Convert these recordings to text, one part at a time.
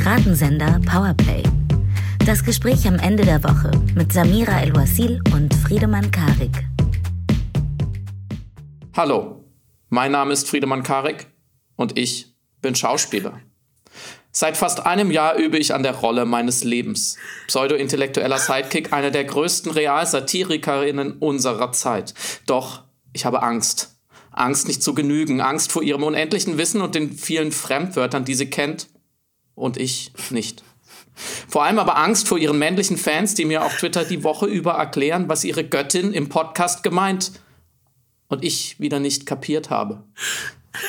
Piratensender Powerplay. Das Gespräch am Ende der Woche mit Samira El-Wasil und Friedemann Karik. Hallo, mein Name ist Friedemann Karik und ich bin Schauspieler. Seit fast einem Jahr übe ich an der Rolle meines Lebens. Pseudo-intellektueller Sidekick, eine der größten Realsatirikerinnen unserer Zeit. Doch ich habe Angst. Angst nicht zu genügen, Angst vor ihrem unendlichen Wissen und den vielen Fremdwörtern, die sie kennt und ich nicht. Vor allem aber Angst vor ihren männlichen Fans, die mir auf Twitter die Woche über erklären, was ihre Göttin im Podcast gemeint und ich wieder nicht kapiert habe.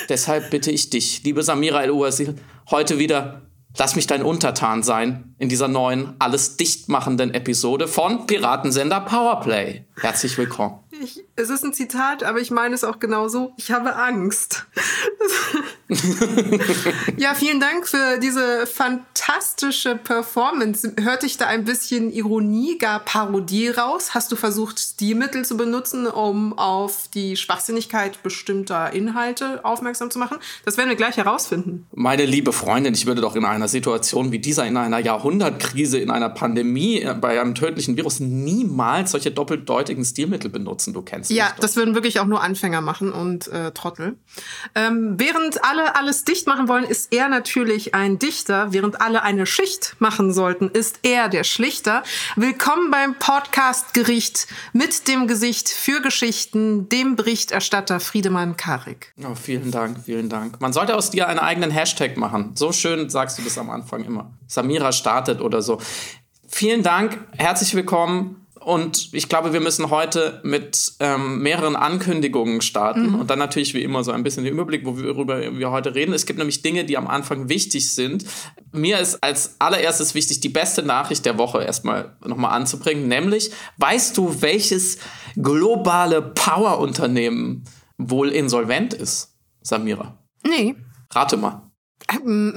Deshalb bitte ich dich, liebe Samira El-Uasil, heute wieder, lass mich dein Untertan sein in dieser neuen, alles dichtmachenden Episode von Piratensender Powerplay. Herzlich willkommen. Ich, es ist ein Zitat, aber ich meine es auch genauso. Ich habe Angst. ja, vielen Dank für diese fantastische Performance. Hörte ich da ein bisschen Ironie, gar Parodie raus? Hast du versucht, Stilmittel zu benutzen, um auf die Schwachsinnigkeit bestimmter Inhalte aufmerksam zu machen? Das werden wir gleich herausfinden. Meine liebe Freundin, ich würde doch in einer Situation wie dieser, in einer Jahrhundertkrise, in einer Pandemie, äh, bei einem tödlichen Virus niemals solche doppeldeutigen Stilmittel benutzen. Du kennst Ja, das würden wirklich auch nur Anfänger machen und äh, Trottel. Ähm, während alle alles dicht machen wollen, ist er natürlich ein Dichter. Während alle eine Schicht machen sollten, ist er der Schlichter. Willkommen beim Podcast Gericht mit dem Gesicht für Geschichten, dem Berichterstatter Friedemann Karik. Oh, vielen Dank, vielen Dank. Man sollte aus dir einen eigenen Hashtag machen. So schön sagst du das am Anfang immer. Samira startet oder so. Vielen Dank, herzlich willkommen und ich glaube, wir müssen heute mit ähm, mehreren Ankündigungen starten mhm. und dann natürlich wie immer so ein bisschen den Überblick, worüber wir heute reden. Es gibt nämlich Dinge, die am Anfang wichtig sind. Mir ist als allererstes wichtig, die beste Nachricht der Woche erstmal nochmal anzubringen, nämlich, weißt du, welches globale Power-Unternehmen wohl insolvent ist, Samira? Nee. Rate mal. Mm,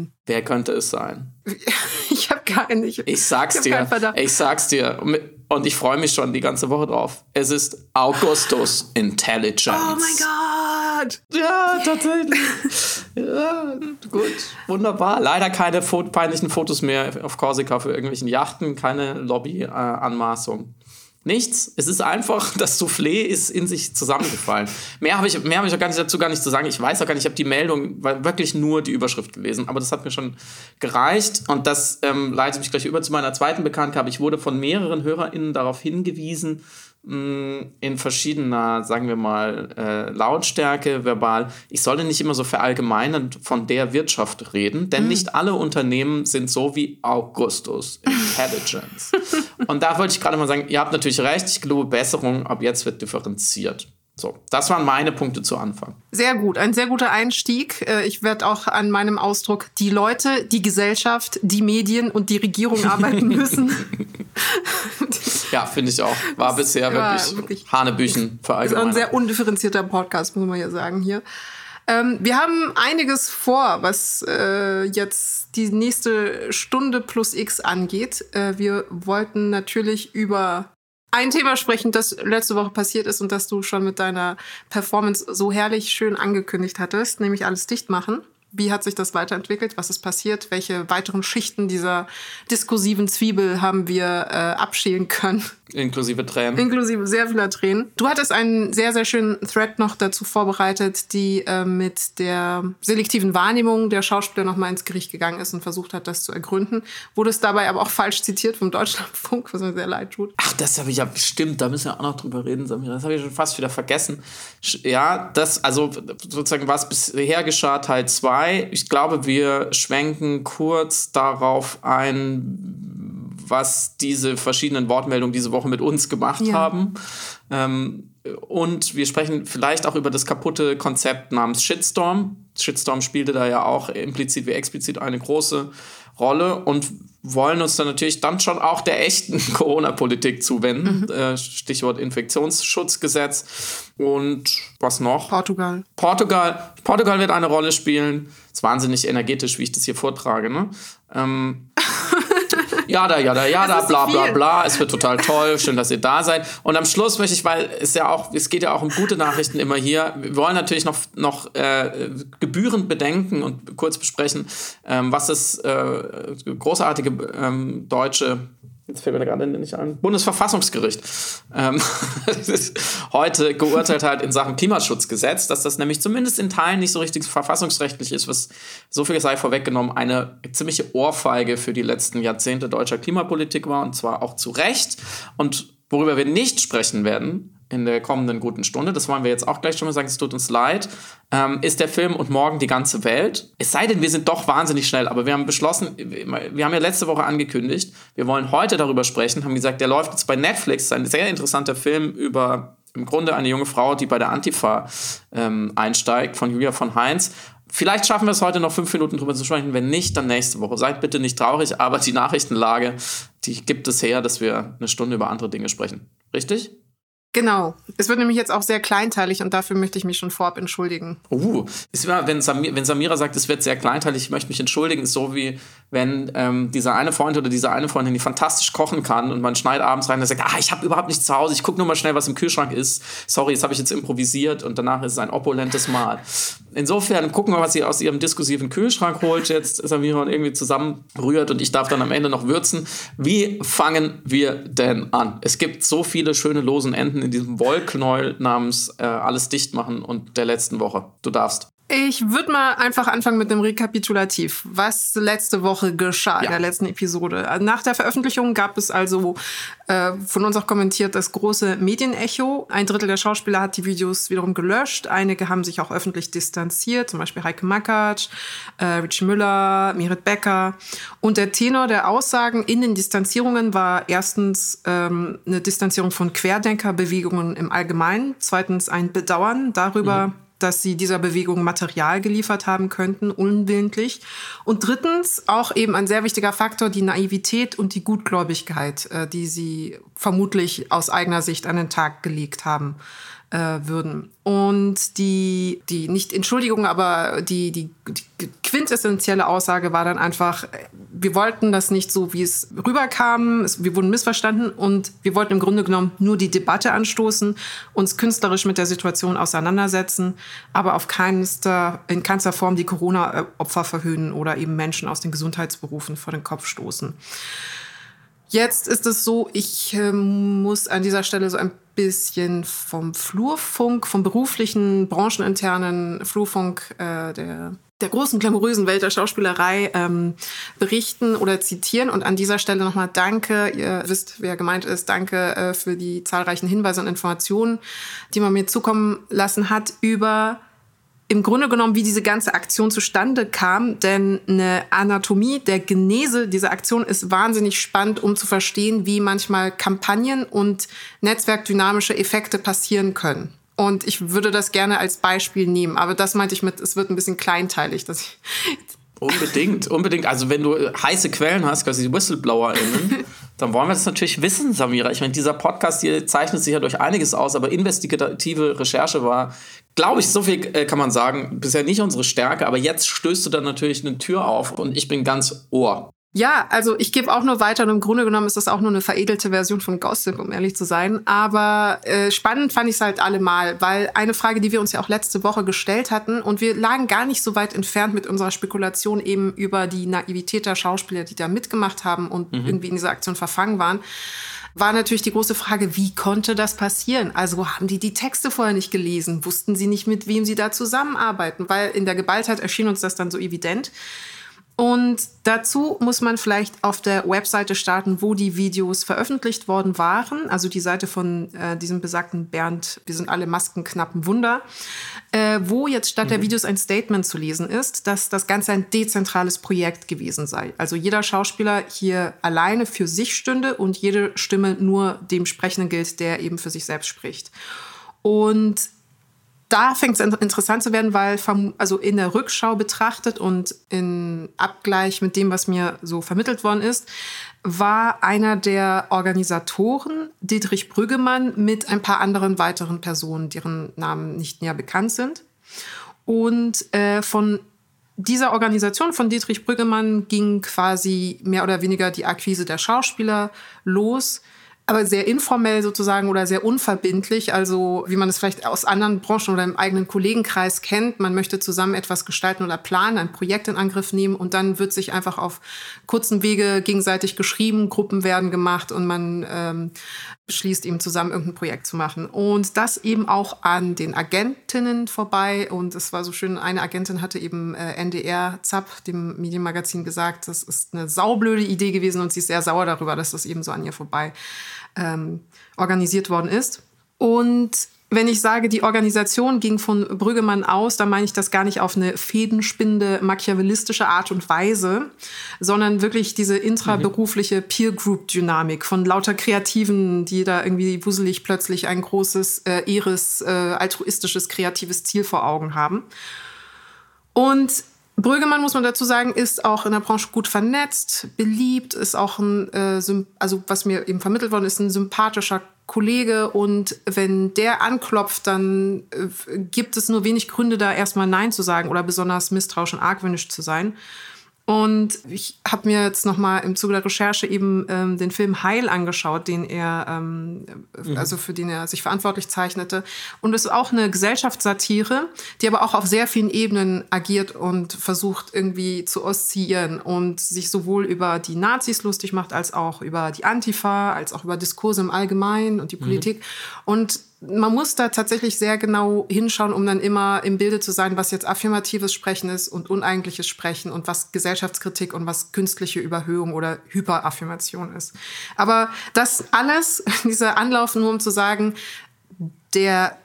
mm. Wer könnte es sein? Ich gar nicht. Ich sag's ich dir. Ich sag's dir. Und ich freue mich schon die ganze Woche drauf. Es ist Augustus Intelligence. Oh mein Gott! Ja, tatsächlich. ja, gut. Wunderbar. Leider keine peinlichen Fotos mehr auf Korsika für irgendwelchen Yachten, keine Lobby-Anmaßung. Nichts. Es ist einfach, das Soufflé ist in sich zusammengefallen. mehr habe ich, mehr hab ich auch gar nicht dazu gar nicht zu sagen. Ich weiß auch gar nicht, ich habe die Meldung, war wirklich nur die Überschrift gelesen, aber das hat mir schon gereicht. Und das ähm, leitet mich gleich über zu meiner zweiten Bekanntgabe. Ich wurde von mehreren HörerInnen darauf hingewiesen, in verschiedener, sagen wir mal, äh, Lautstärke verbal. Ich sollte nicht immer so verallgemeinern von der Wirtschaft reden, denn mhm. nicht alle Unternehmen sind so wie Augustus Intelligence. Und da wollte ich gerade mal sagen, ihr habt natürlich recht, ich glaube Besserung, ab jetzt wird differenziert. So, das waren meine Punkte zu Anfang. Sehr gut, ein sehr guter Einstieg. Äh, ich werde auch an meinem Ausdruck die Leute, die Gesellschaft, die Medien und die Regierung arbeiten müssen. ja, finde ich auch. War das bisher wirklich, wirklich Hanebüchen für. Das ist ein sehr undifferenzierter Podcast, muss man ja sagen hier. Ähm, wir haben einiges vor, was äh, jetzt die nächste Stunde plus X angeht. Äh, wir wollten natürlich über ein Thema sprechen, das letzte Woche passiert ist und das du schon mit deiner Performance so herrlich schön angekündigt hattest, nämlich alles dicht machen. Wie hat sich das weiterentwickelt? Was ist passiert? Welche weiteren Schichten dieser diskursiven Zwiebel haben wir äh, abschälen können? Inklusive Tränen. Inklusive sehr vieler Tränen. Du hattest einen sehr, sehr schönen Thread noch dazu vorbereitet, die äh, mit der selektiven Wahrnehmung der Schauspieler nochmal ins Gericht gegangen ist und versucht hat, das zu ergründen. Wurde es dabei aber auch falsch zitiert vom Deutschlandfunk, was mir sehr leid tut. Ach, das habe ich ja bestimmt, da müssen wir auch noch drüber reden, Samira. Das habe ich schon fast wieder vergessen. Ja, das, also sozusagen was bisher geschah, Teil 2. Ich glaube, wir schwenken kurz darauf ein, was diese verschiedenen Wortmeldungen diese Woche mit uns gemacht ja. haben. Ähm, und wir sprechen vielleicht auch über das kaputte Konzept namens Shitstorm. Shitstorm spielte da ja auch implizit wie explizit eine große Rolle und wollen uns dann natürlich dann schon auch der echten Corona-Politik zuwenden. Mhm. Äh, Stichwort Infektionsschutzgesetz. Und was noch? Portugal. Portugal. Portugal wird eine Rolle spielen. Ist wahnsinnig energetisch, wie ich das hier vortrage. Ne? Ähm, ja, da, ja, da, ja, da, bla, bla, bla. Es wird total toll. Schön, dass ihr da seid. Und am Schluss möchte ich, weil es ja auch, es geht ja auch um gute Nachrichten immer hier. Wir wollen natürlich noch, noch äh, gebührend bedenken und kurz besprechen, ähm, was das äh, großartige ähm, deutsche jetzt fällt mir gerade nicht an, Bundesverfassungsgericht ähm, heute geurteilt hat in Sachen Klimaschutzgesetz, dass das nämlich zumindest in Teilen nicht so richtig verfassungsrechtlich ist, was so viel sei vorweggenommen, eine ziemliche Ohrfeige für die letzten Jahrzehnte deutscher Klimapolitik war und zwar auch zu Recht. Und worüber wir nicht sprechen werden, in der kommenden guten Stunde, das wollen wir jetzt auch gleich schon mal sagen, es tut uns leid, ähm, ist der Film und morgen die ganze Welt. Es sei denn, wir sind doch wahnsinnig schnell, aber wir haben beschlossen, wir haben ja letzte Woche angekündigt, wir wollen heute darüber sprechen, haben gesagt, der läuft jetzt bei Netflix, ein sehr interessanter Film über im Grunde eine junge Frau, die bei der Antifa ähm, einsteigt, von Julia von Heinz. Vielleicht schaffen wir es heute noch fünf Minuten drüber zu sprechen. Wenn nicht, dann nächste Woche. Seid bitte nicht traurig, aber die Nachrichtenlage, die gibt es her, dass wir eine Stunde über andere Dinge sprechen. Richtig? Genau. Es wird nämlich jetzt auch sehr kleinteilig und dafür möchte ich mich schon vorab entschuldigen. Uh, ist immer, wenn, Samir, wenn Samira sagt, es wird sehr kleinteilig, ich möchte mich entschuldigen, ist so wie wenn ähm, dieser eine Freund oder diese eine Freundin, die fantastisch kochen kann und man schneidet abends rein und sagt, ah, ich habe überhaupt nichts zu Hause, ich gucke nur mal schnell, was im Kühlschrank ist. Sorry, das habe ich jetzt improvisiert und danach ist es ein opulentes Mahl. Insofern gucken wir, was sie aus ihrem diskursiven Kühlschrank holt jetzt, Samira und irgendwie zusammenrührt und ich darf dann am Ende noch würzen. Wie fangen wir denn an? Es gibt so viele schöne losen Enden in diesem Wollknäuel namens äh, Alles dicht machen und der letzten Woche. Du darfst. Ich würde mal einfach anfangen mit einem Rekapitulativ, was letzte Woche geschah ja. in der letzten Episode. Nach der Veröffentlichung gab es also äh, von uns auch kommentiert das große Medienecho. Ein Drittel der Schauspieler hat die Videos wiederum gelöscht. Einige haben sich auch öffentlich distanziert, zum Beispiel Heike Makatsch, äh, Rich Müller, Merit Becker. Und der Tenor der Aussagen in den Distanzierungen war erstens ähm, eine Distanzierung von Querdenkerbewegungen im Allgemeinen, zweitens ein Bedauern darüber, mhm dass sie dieser Bewegung Material geliefert haben könnten, unwillentlich. Und drittens auch eben ein sehr wichtiger Faktor, die Naivität und die Gutgläubigkeit, äh, die sie vermutlich aus eigener Sicht an den Tag gelegt haben äh, würden. Und die, die, nicht Entschuldigung, aber die, die, die quintessentielle Aussage war dann einfach, wir wollten das nicht so, wie es rüberkam, es, wir wurden missverstanden und wir wollten im Grunde genommen nur die Debatte anstoßen, uns künstlerisch mit der Situation auseinandersetzen, aber auf keinster, in keinster Form die Corona-Opfer verhöhnen oder eben Menschen aus den Gesundheitsberufen vor den Kopf stoßen. Jetzt ist es so, ich äh, muss an dieser Stelle so ein bisschen vom Flurfunk, vom beruflichen, brancheninternen Flurfunk äh, der, der großen, glamourösen Welt der Schauspielerei ähm, berichten oder zitieren. Und an dieser Stelle nochmal danke, ihr wisst, wer gemeint ist, danke äh, für die zahlreichen Hinweise und Informationen, die man mir zukommen lassen hat über im Grunde genommen, wie diese ganze Aktion zustande kam. Denn eine Anatomie der Genese dieser Aktion ist wahnsinnig spannend, um zu verstehen, wie manchmal Kampagnen und netzwerkdynamische Effekte passieren können. Und ich würde das gerne als Beispiel nehmen. Aber das meinte ich mit, es wird ein bisschen kleinteilig, dass ich Unbedingt, unbedingt. Also wenn du heiße Quellen hast, quasi WhistleblowerInnen, dann wollen wir das natürlich wissen, Samira. Ich meine, dieser Podcast hier zeichnet sich ja durch einiges aus, aber investigative Recherche war, glaube ich, so viel äh, kann man sagen, bisher nicht unsere Stärke, aber jetzt stößt du dann natürlich eine Tür auf und ich bin ganz Ohr. Ja, also ich gebe auch nur weiter und im Grunde genommen ist das auch nur eine veredelte Version von Gossip, um ehrlich zu sein. Aber äh, spannend fand ich es halt allemal, weil eine Frage, die wir uns ja auch letzte Woche gestellt hatten und wir lagen gar nicht so weit entfernt mit unserer Spekulation eben über die Naivität der Schauspieler, die da mitgemacht haben und mhm. irgendwie in dieser Aktion verfangen waren war natürlich die große Frage, wie konnte das passieren? Also haben die die Texte vorher nicht gelesen? Wussten sie nicht, mit wem sie da zusammenarbeiten? Weil in der Geballtheit erschien uns das dann so evident. Und dazu muss man vielleicht auf der Webseite starten, wo die Videos veröffentlicht worden waren. Also die Seite von äh, diesem besagten Bernd, wir sind alle Maskenknappen Wunder, äh, wo jetzt statt mhm. der Videos ein Statement zu lesen ist, dass das Ganze ein dezentrales Projekt gewesen sei. Also jeder Schauspieler hier alleine für sich stünde und jede Stimme nur dem Sprechenden gilt, der eben für sich selbst spricht. Und da fängt es interessant zu werden, weil also in der Rückschau betrachtet und in Abgleich mit dem, was mir so vermittelt worden ist, war einer der Organisatoren Dietrich Brüggemann mit ein paar anderen weiteren Personen, deren Namen nicht näher bekannt sind. Und äh, von dieser Organisation von Dietrich Brüggemann ging quasi mehr oder weniger die Akquise der Schauspieler los aber sehr informell sozusagen oder sehr unverbindlich, also wie man es vielleicht aus anderen Branchen oder im eigenen Kollegenkreis kennt. Man möchte zusammen etwas gestalten oder planen, ein Projekt in Angriff nehmen und dann wird sich einfach auf kurzen Wege gegenseitig geschrieben, Gruppen werden gemacht und man ähm, beschließt eben zusammen irgendein Projekt zu machen. Und das eben auch an den Agentinnen vorbei. Und es war so schön, eine Agentin hatte eben äh, NDR ZAP, dem Medienmagazin, gesagt, das ist eine saublöde Idee gewesen und sie ist sehr sauer darüber, dass das eben so an ihr vorbei ähm, organisiert worden ist. Und wenn ich sage, die Organisation ging von Brüggemann aus, dann meine ich das gar nicht auf eine fädenspinnende, machiavellistische Art und Weise, sondern wirklich diese intraberufliche Peer-Group-Dynamik von lauter Kreativen, die da irgendwie wuselig plötzlich ein großes, äh, ihres äh, altruistisches, kreatives Ziel vor Augen haben. Und Brüggemann, muss man dazu sagen, ist auch in der Branche gut vernetzt, beliebt, ist auch ein, äh, also was mir eben vermittelt worden ist, ein sympathischer Kollege. Und wenn der anklopft, dann äh, gibt es nur wenig Gründe, da erstmal Nein zu sagen oder besonders misstrauisch und argwöhnisch zu sein. Und ich habe mir jetzt nochmal im Zuge der Recherche eben ähm, den Film Heil angeschaut, den er, ähm, mhm. also für den er sich verantwortlich zeichnete. Und es ist auch eine Gesellschaftssatire, die aber auch auf sehr vielen Ebenen agiert und versucht irgendwie zu oszillieren und sich sowohl über die Nazis lustig macht, als auch über die Antifa, als auch über Diskurse im Allgemeinen und die mhm. Politik. Mhm. Und man muss da tatsächlich sehr genau hinschauen, um dann immer im Bilde zu sein, was jetzt affirmatives Sprechen ist und uneigentliches Sprechen und was Gesellschaftskritik und was künstliche Überhöhung oder Hyperaffirmation ist. Aber das alles, dieser Anlauf nur um zu sagen, der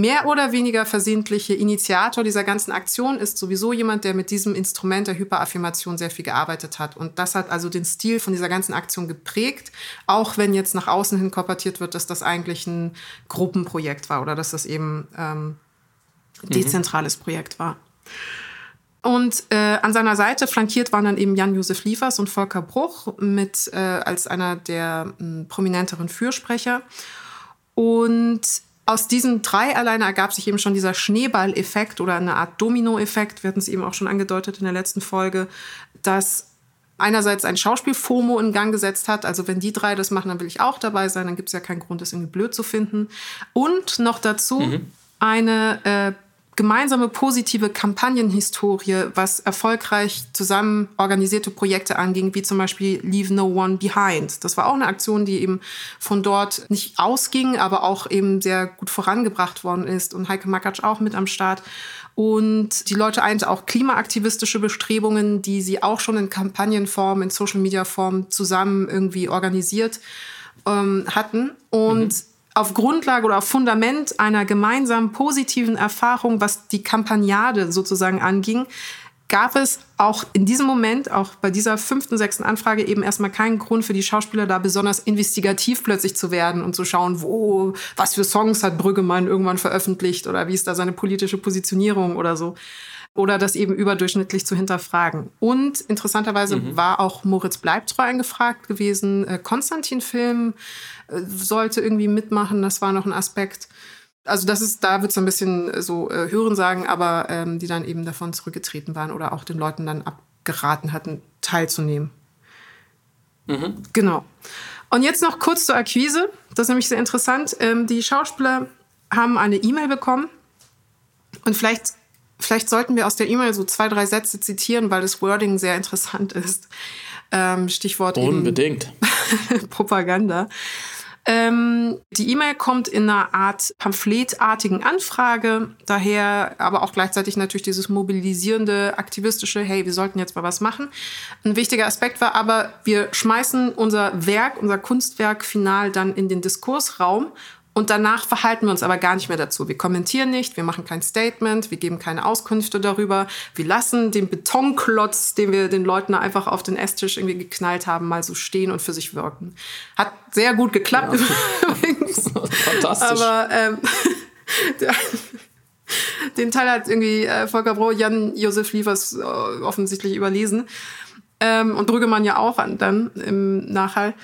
mehr oder weniger versehentliche Initiator dieser ganzen Aktion ist sowieso jemand, der mit diesem Instrument der Hyperaffirmation sehr viel gearbeitet hat. Und das hat also den Stil von dieser ganzen Aktion geprägt, auch wenn jetzt nach außen hin korportiert wird, dass das eigentlich ein Gruppenprojekt war oder dass das eben ähm, mhm. dezentrales mhm. Projekt war. Und äh, an seiner Seite flankiert waren dann eben Jan-Josef Liefers und Volker Bruch mit äh, als einer der äh, prominenteren Fürsprecher. Und aus diesen drei alleine ergab sich eben schon dieser Schneeball-Effekt oder eine Art Domino-Effekt. Wir hatten es eben auch schon angedeutet in der letzten Folge, dass einerseits ein Schauspiel-FOMO in Gang gesetzt hat. Also wenn die drei das machen, dann will ich auch dabei sein. Dann gibt es ja keinen Grund, das irgendwie blöd zu finden. Und noch dazu mhm. eine äh, gemeinsame positive Kampagnenhistorie, was erfolgreich zusammen organisierte Projekte anging, wie zum Beispiel Leave No One Behind. Das war auch eine Aktion, die eben von dort nicht ausging, aber auch eben sehr gut vorangebracht worden ist und Heike Makatsch auch mit am Start. Und die Leute einte auch klimaaktivistische Bestrebungen, die sie auch schon in Kampagnenform, in Social-Media-Form zusammen irgendwie organisiert ähm, hatten. Und mhm auf Grundlage oder auf Fundament einer gemeinsamen positiven Erfahrung, was die Kampagnade sozusagen anging, gab es auch in diesem Moment, auch bei dieser fünften, sechsten Anfrage eben erstmal keinen Grund für die Schauspieler da besonders investigativ plötzlich zu werden und zu schauen, wo, was für Songs hat Brüggemann irgendwann veröffentlicht oder wie ist da seine politische Positionierung oder so. Oder das eben überdurchschnittlich zu hinterfragen. Und interessanterweise mhm. war auch Moritz Bleibtreu eingefragt gewesen. Äh, Konstantin-Film äh, sollte irgendwie mitmachen, das war noch ein Aspekt. Also das ist, da wird es ein bisschen äh, so äh, Hören sagen, aber ähm, die dann eben davon zurückgetreten waren oder auch den Leuten dann abgeraten hatten, teilzunehmen. Mhm. Genau. Und jetzt noch kurz zur Akquise. Das ist nämlich sehr interessant. Ähm, die Schauspieler haben eine E-Mail bekommen. Und vielleicht, vielleicht sollten wir aus der E-Mail so zwei, drei Sätze zitieren, weil das Wording sehr interessant ist. Ähm, Stichwort Unbedingt. Propaganda. Ähm, die E-Mail kommt in einer Art pamphletartigen Anfrage, daher aber auch gleichzeitig natürlich dieses mobilisierende, aktivistische, hey, wir sollten jetzt mal was machen. Ein wichtiger Aspekt war aber, wir schmeißen unser Werk, unser Kunstwerk final dann in den Diskursraum und danach verhalten wir uns aber gar nicht mehr dazu. Wir kommentieren nicht, wir machen kein Statement, wir geben keine Auskünfte darüber. Wir lassen den Betonklotz, den wir den Leuten einfach auf den Esstisch irgendwie geknallt haben, mal so stehen und für sich wirken. Hat sehr gut geklappt ja. übrigens. Fantastisch. Aber ähm, den Teil hat irgendwie äh, Volker Bro, Jan Josef Liefers äh, offensichtlich überlesen. Ähm, und Brüggemann ja auch dann im Nachhall.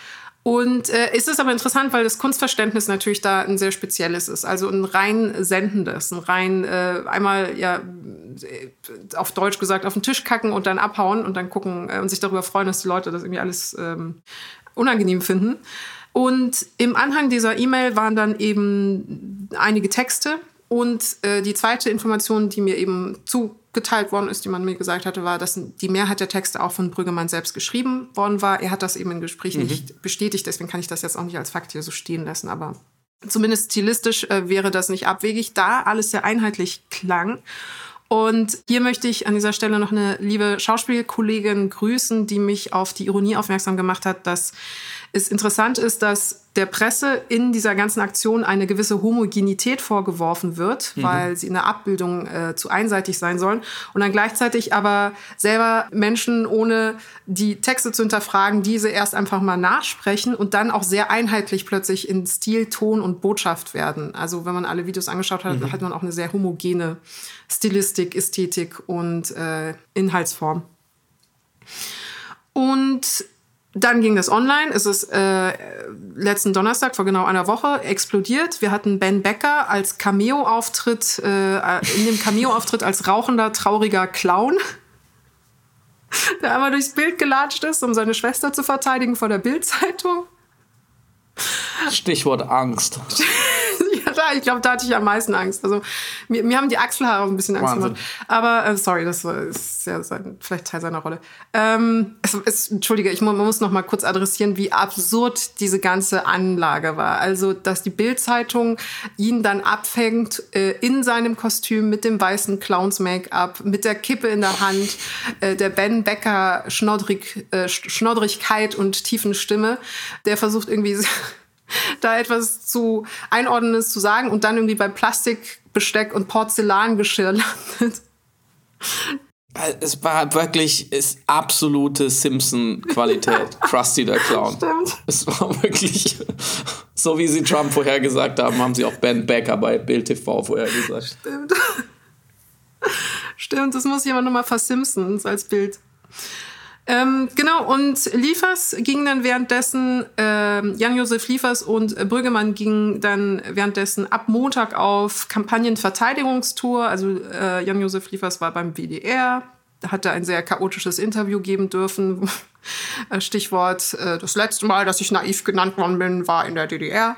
Und äh, ist es aber interessant, weil das Kunstverständnis natürlich da ein sehr spezielles ist. Also ein rein sendendes, ein rein äh, einmal ja äh, auf Deutsch gesagt auf den Tisch kacken und dann abhauen und dann gucken äh, und sich darüber freuen, dass die Leute das irgendwie alles ähm, unangenehm finden. Und im Anhang dieser E-Mail waren dann eben einige Texte. Und äh, die zweite Information, die mir eben zugeteilt worden ist, die man mir gesagt hatte, war, dass die Mehrheit der Texte auch von Brüggemann selbst geschrieben worden war. Er hat das eben im Gespräch mhm. nicht bestätigt, deswegen kann ich das jetzt auch nicht als Fakt hier so stehen lassen, aber zumindest stilistisch äh, wäre das nicht abwegig, da alles sehr einheitlich klang. Und hier möchte ich an dieser Stelle noch eine liebe Schauspielkollegin grüßen, die mich auf die Ironie aufmerksam gemacht hat, dass es interessant ist, dass der Presse in dieser ganzen Aktion eine gewisse Homogenität vorgeworfen wird, mhm. weil sie in der Abbildung äh, zu einseitig sein sollen und dann gleichzeitig aber selber Menschen, ohne die Texte zu hinterfragen, diese erst einfach mal nachsprechen und dann auch sehr einheitlich plötzlich in Stil, Ton und Botschaft werden. Also wenn man alle Videos angeschaut hat, mhm. hat man auch eine sehr homogene Stilistik, Ästhetik und äh, Inhaltsform. Und dann ging das online. Es ist äh, letzten Donnerstag, vor genau einer Woche, explodiert. Wir hatten Ben Becker als Cameo-Auftritt, äh, in dem Cameo-Auftritt als rauchender, trauriger Clown, der einmal durchs Bild gelatscht ist, um seine Schwester zu verteidigen vor der Bildzeitung. Stichwort Angst. da, ich glaube, da hatte ich am meisten Angst. Also mir, mir haben die Achselhaare ein bisschen Angst Wahnsinn. gemacht. Aber äh, sorry, das ist ja sein, vielleicht Teil seiner Rolle. Ähm, es, es, Entschuldige, ich man muss noch mal kurz adressieren, wie absurd diese ganze Anlage war. Also, dass die Bildzeitung ihn dann abfängt äh, in seinem Kostüm mit dem weißen Clowns-Make-up, mit der Kippe in der Hand, äh, der Ben Becker Schnoddrig, äh, Schnoddrigkeit und tiefen Stimme, der versucht irgendwie da etwas zu Einordnendes zu sagen und dann irgendwie bei Plastikbesteck und Porzellangeschirr landet. Es war wirklich ist absolute Simpson-Qualität. Krusty der Clown. Stimmt. Es war wirklich, so wie sie Trump vorhergesagt haben, haben sie auch Ben Becker bei Bild TV vorhergesagt. Stimmt. Stimmt, das muss jemand nochmal versimpsons als Bild. Ähm, genau, und Liefers ging dann währenddessen, äh, Jan-Josef Liefers und äh, Brüggemann gingen dann währenddessen ab Montag auf Kampagnenverteidigungstour. Also äh, Jan-Josef Liefers war beim WDR, hatte ein sehr chaotisches Interview geben dürfen. Äh, Stichwort, äh, das letzte Mal, dass ich naiv genannt worden bin, war in der DDR.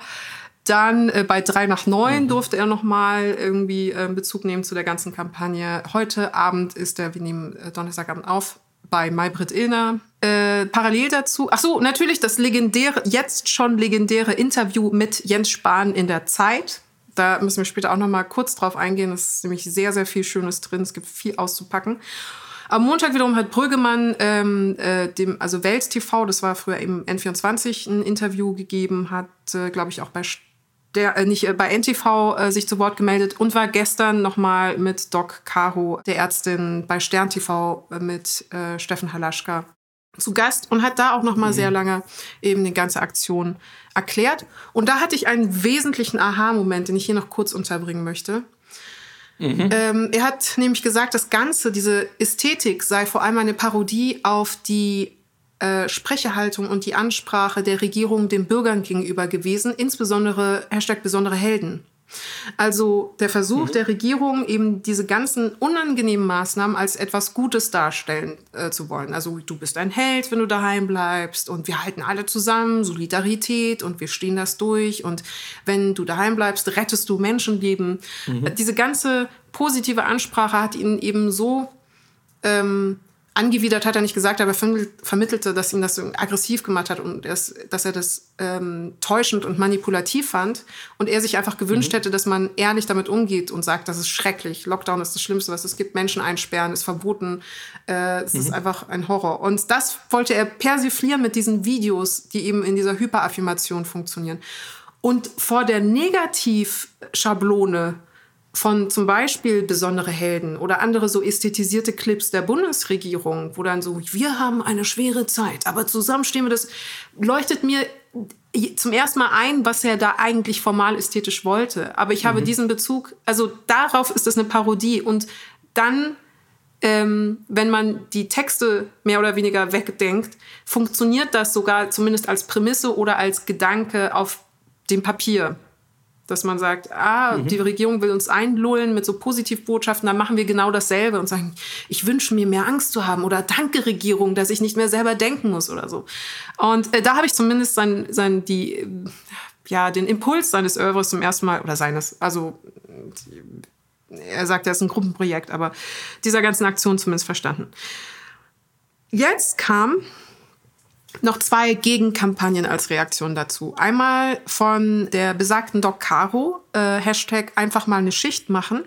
Dann äh, bei 3 nach 9 mhm. durfte er nochmal irgendwie äh, Bezug nehmen zu der ganzen Kampagne. Heute Abend ist er, wir nehmen äh, Donnerstagabend auf, bei Maybrit Illner. Äh, parallel dazu, ach so, natürlich das legendäre, jetzt schon legendäre Interview mit Jens Spahn in der Zeit. Da müssen wir später auch noch mal kurz drauf eingehen. Es ist nämlich sehr, sehr viel Schönes drin. Es gibt viel auszupacken. Am Montag wiederum hat Brüggemann ähm, äh, dem, also Welt TV, das war früher eben N24, ein Interview gegeben, hat, äh, glaube ich, auch bei der äh, nicht äh, bei NTV äh, sich zu Wort gemeldet und war gestern nochmal mit Doc Caro, der Ärztin, bei Stern TV äh, mit äh, Steffen Halaschka zu Gast und hat da auch nochmal mhm. sehr lange eben die ganze Aktion erklärt. Und da hatte ich einen wesentlichen Aha-Moment, den ich hier noch kurz unterbringen möchte. Mhm. Ähm, er hat nämlich gesagt, das Ganze, diese Ästhetik sei vor allem eine Parodie auf die äh, Sprecherhaltung und die Ansprache der Regierung den Bürgern gegenüber gewesen, insbesondere Hashtag besondere Helden. Also der Versuch mhm. der Regierung, eben diese ganzen unangenehmen Maßnahmen als etwas Gutes darstellen äh, zu wollen. Also du bist ein Held, wenn du daheim bleibst und wir halten alle zusammen, Solidarität und wir stehen das durch und wenn du daheim bleibst, rettest du Menschenleben. Mhm. Diese ganze positive Ansprache hat ihn eben so ähm, angewidert hat er nicht gesagt, aber er vermittelte, dass ihm das so aggressiv gemacht hat und dass, dass er das ähm, täuschend und manipulativ fand und er sich einfach gewünscht mhm. hätte, dass man ehrlich damit umgeht und sagt, das ist schrecklich, Lockdown ist das Schlimmste, was es gibt, Menschen einsperren ist verboten, äh, es mhm. ist einfach ein Horror. Und das wollte er persiflieren mit diesen Videos, die eben in dieser Hyperaffirmation funktionieren. Und vor der Negativschablone von zum Beispiel besondere Helden oder andere so ästhetisierte Clips der Bundesregierung, wo dann so, wir haben eine schwere Zeit, aber zusammen stehen wir das, leuchtet mir zum ersten Mal ein, was er da eigentlich formal ästhetisch wollte. Aber ich mhm. habe diesen Bezug, also darauf ist es eine Parodie. Und dann, ähm, wenn man die Texte mehr oder weniger wegdenkt, funktioniert das sogar zumindest als Prämisse oder als Gedanke auf dem Papier. Dass man sagt, ah, mhm. die Regierung will uns einlullen mit so Positivbotschaften, dann machen wir genau dasselbe und sagen, ich wünsche mir mehr Angst zu haben oder danke Regierung, dass ich nicht mehr selber denken muss oder so. Und äh, da habe ich zumindest sein, sein, die, ja, den Impuls seines Oeuvres zum ersten Mal, oder seines, also er sagt, er ist ein Gruppenprojekt, aber dieser ganzen Aktion zumindest verstanden. Jetzt kam noch zwei Gegenkampagnen als Reaktion dazu. Einmal von der besagten Doc Caro, äh, Hashtag einfach mal eine Schicht machen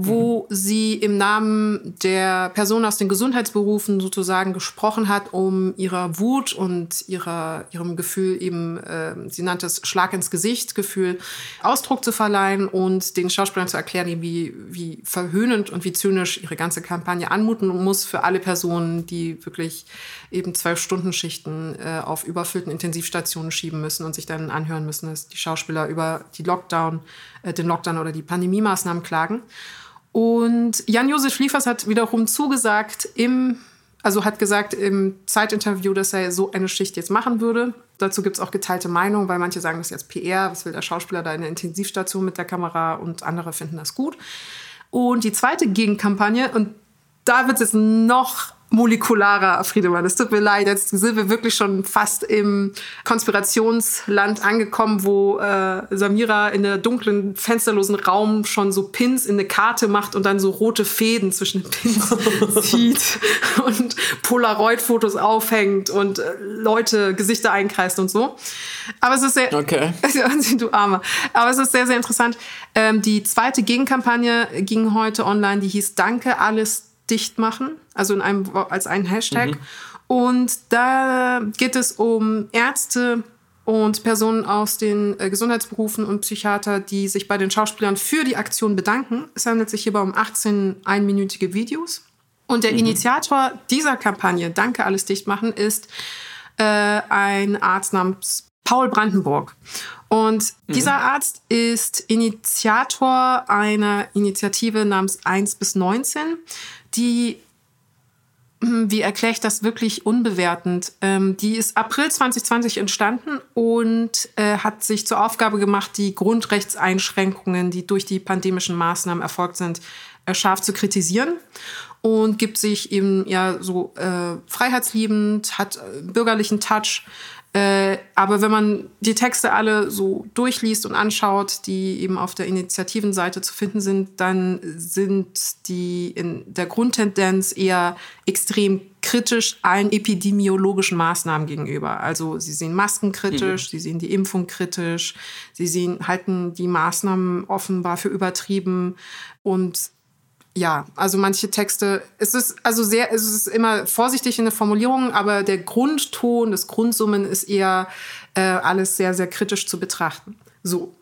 wo mhm. sie im Namen der Person aus den Gesundheitsberufen sozusagen gesprochen hat, um ihrer Wut und ihrer, ihrem Gefühl eben, äh, sie nannte es Schlag ins Gesicht Gefühl, Ausdruck zu verleihen und den Schauspielern zu erklären, wie, wie verhöhnend und wie zynisch ihre ganze Kampagne anmuten muss für alle Personen, die wirklich eben zwölf Stunden Schichten äh, auf überfüllten Intensivstationen schieben müssen und sich dann anhören müssen, dass die Schauspieler über die Lockdown, äh, den Lockdown oder die Pandemie-Maßnahmen klagen. Und Jan-Josef Liefers hat wiederum zugesagt im, also hat gesagt im Zeitinterview, dass er so eine Schicht jetzt machen würde. Dazu gibt es auch geteilte Meinungen, weil manche sagen, das ist jetzt PR, was will der Schauspieler da in der Intensivstation mit der Kamera und andere finden das gut. Und die zweite Gegenkampagne, und da wird es jetzt noch molekularer, Friedemann. Es tut mir leid, jetzt sind wir wirklich schon fast im Konspirationsland angekommen, wo äh, Samira in der dunklen, fensterlosen Raum schon so Pins in eine Karte macht und dann so rote Fäden zwischen den Pins zieht und Polaroid-Fotos aufhängt und äh, Leute Gesichter einkreist und so. Aber es ist sehr, okay. du Arme. Aber es ist sehr, sehr interessant. Ähm, die zweite Gegenkampagne ging heute online, die hieß Danke, alles dicht machen, also in einem, als einen Hashtag. Mhm. Und da geht es um Ärzte und Personen aus den äh, Gesundheitsberufen und Psychiater, die sich bei den Schauspielern für die Aktion bedanken. Es handelt sich hierbei um 18 einminütige Videos. Und der mhm. Initiator dieser Kampagne, Danke, alles dicht machen, ist äh, ein Arzt namens Paul Brandenburg. Und mhm. dieser Arzt ist Initiator einer Initiative namens 1 bis 19 die, hm, wie erkläre ich das wirklich unbewertend? Ähm, die ist April 2020 entstanden und äh, hat sich zur Aufgabe gemacht, die Grundrechtseinschränkungen, die durch die pandemischen Maßnahmen erfolgt sind, äh, scharf zu kritisieren und gibt sich eben ja so äh, freiheitsliebend, hat äh, bürgerlichen Touch, äh, aber wenn man die Texte alle so durchliest und anschaut, die eben auf der Initiativenseite zu finden sind, dann sind die in der Grundtendenz eher extrem kritisch allen epidemiologischen Maßnahmen gegenüber. Also sie sehen Masken kritisch, mhm. sie sehen die Impfung kritisch, sie sehen, halten die Maßnahmen offenbar für übertrieben und ja, also manche Texte, es ist also sehr, es ist immer vorsichtig in der Formulierung, aber der Grundton, das Grundsummen ist eher äh, alles sehr, sehr kritisch zu betrachten. So.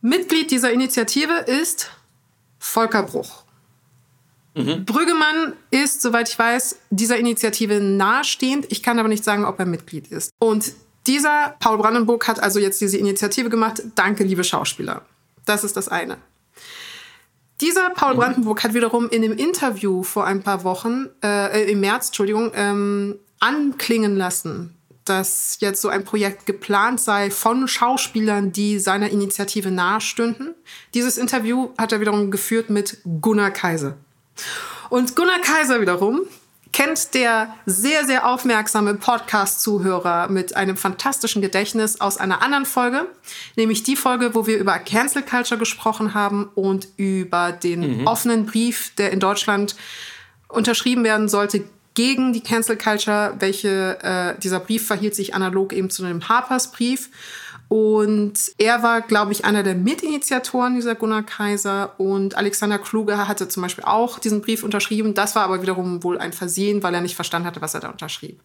Mitglied dieser Initiative ist Volker Bruch. Mhm. Brüggemann ist, soweit ich weiß, dieser Initiative nahestehend. Ich kann aber nicht sagen, ob er Mitglied ist. Und dieser Paul Brandenburg hat also jetzt diese Initiative gemacht. Danke, liebe Schauspieler. Das ist das eine. Dieser Paul mhm. Brandenburg hat wiederum in dem Interview vor ein paar Wochen, äh, im März, Entschuldigung, ähm, anklingen lassen, dass jetzt so ein Projekt geplant sei von Schauspielern, die seiner Initiative nahestünden. Dieses Interview hat er wiederum geführt mit Gunnar Kaiser. Und Gunnar Kaiser wiederum kennt der sehr, sehr aufmerksame Podcast-Zuhörer mit einem fantastischen Gedächtnis aus einer anderen Folge, nämlich die Folge, wo wir über Cancel Culture gesprochen haben und über den mhm. offenen Brief, der in Deutschland unterschrieben werden sollte gegen die Cancel Culture. Welche, äh, dieser Brief verhielt sich analog eben zu einem Harpers Brief. Und er war, glaube ich, einer der Mitinitiatoren dieser Gunnar Kaiser. Und Alexander Kluge hatte zum Beispiel auch diesen Brief unterschrieben. Das war aber wiederum wohl ein Versehen, weil er nicht verstanden hatte, was er da unterschrieb.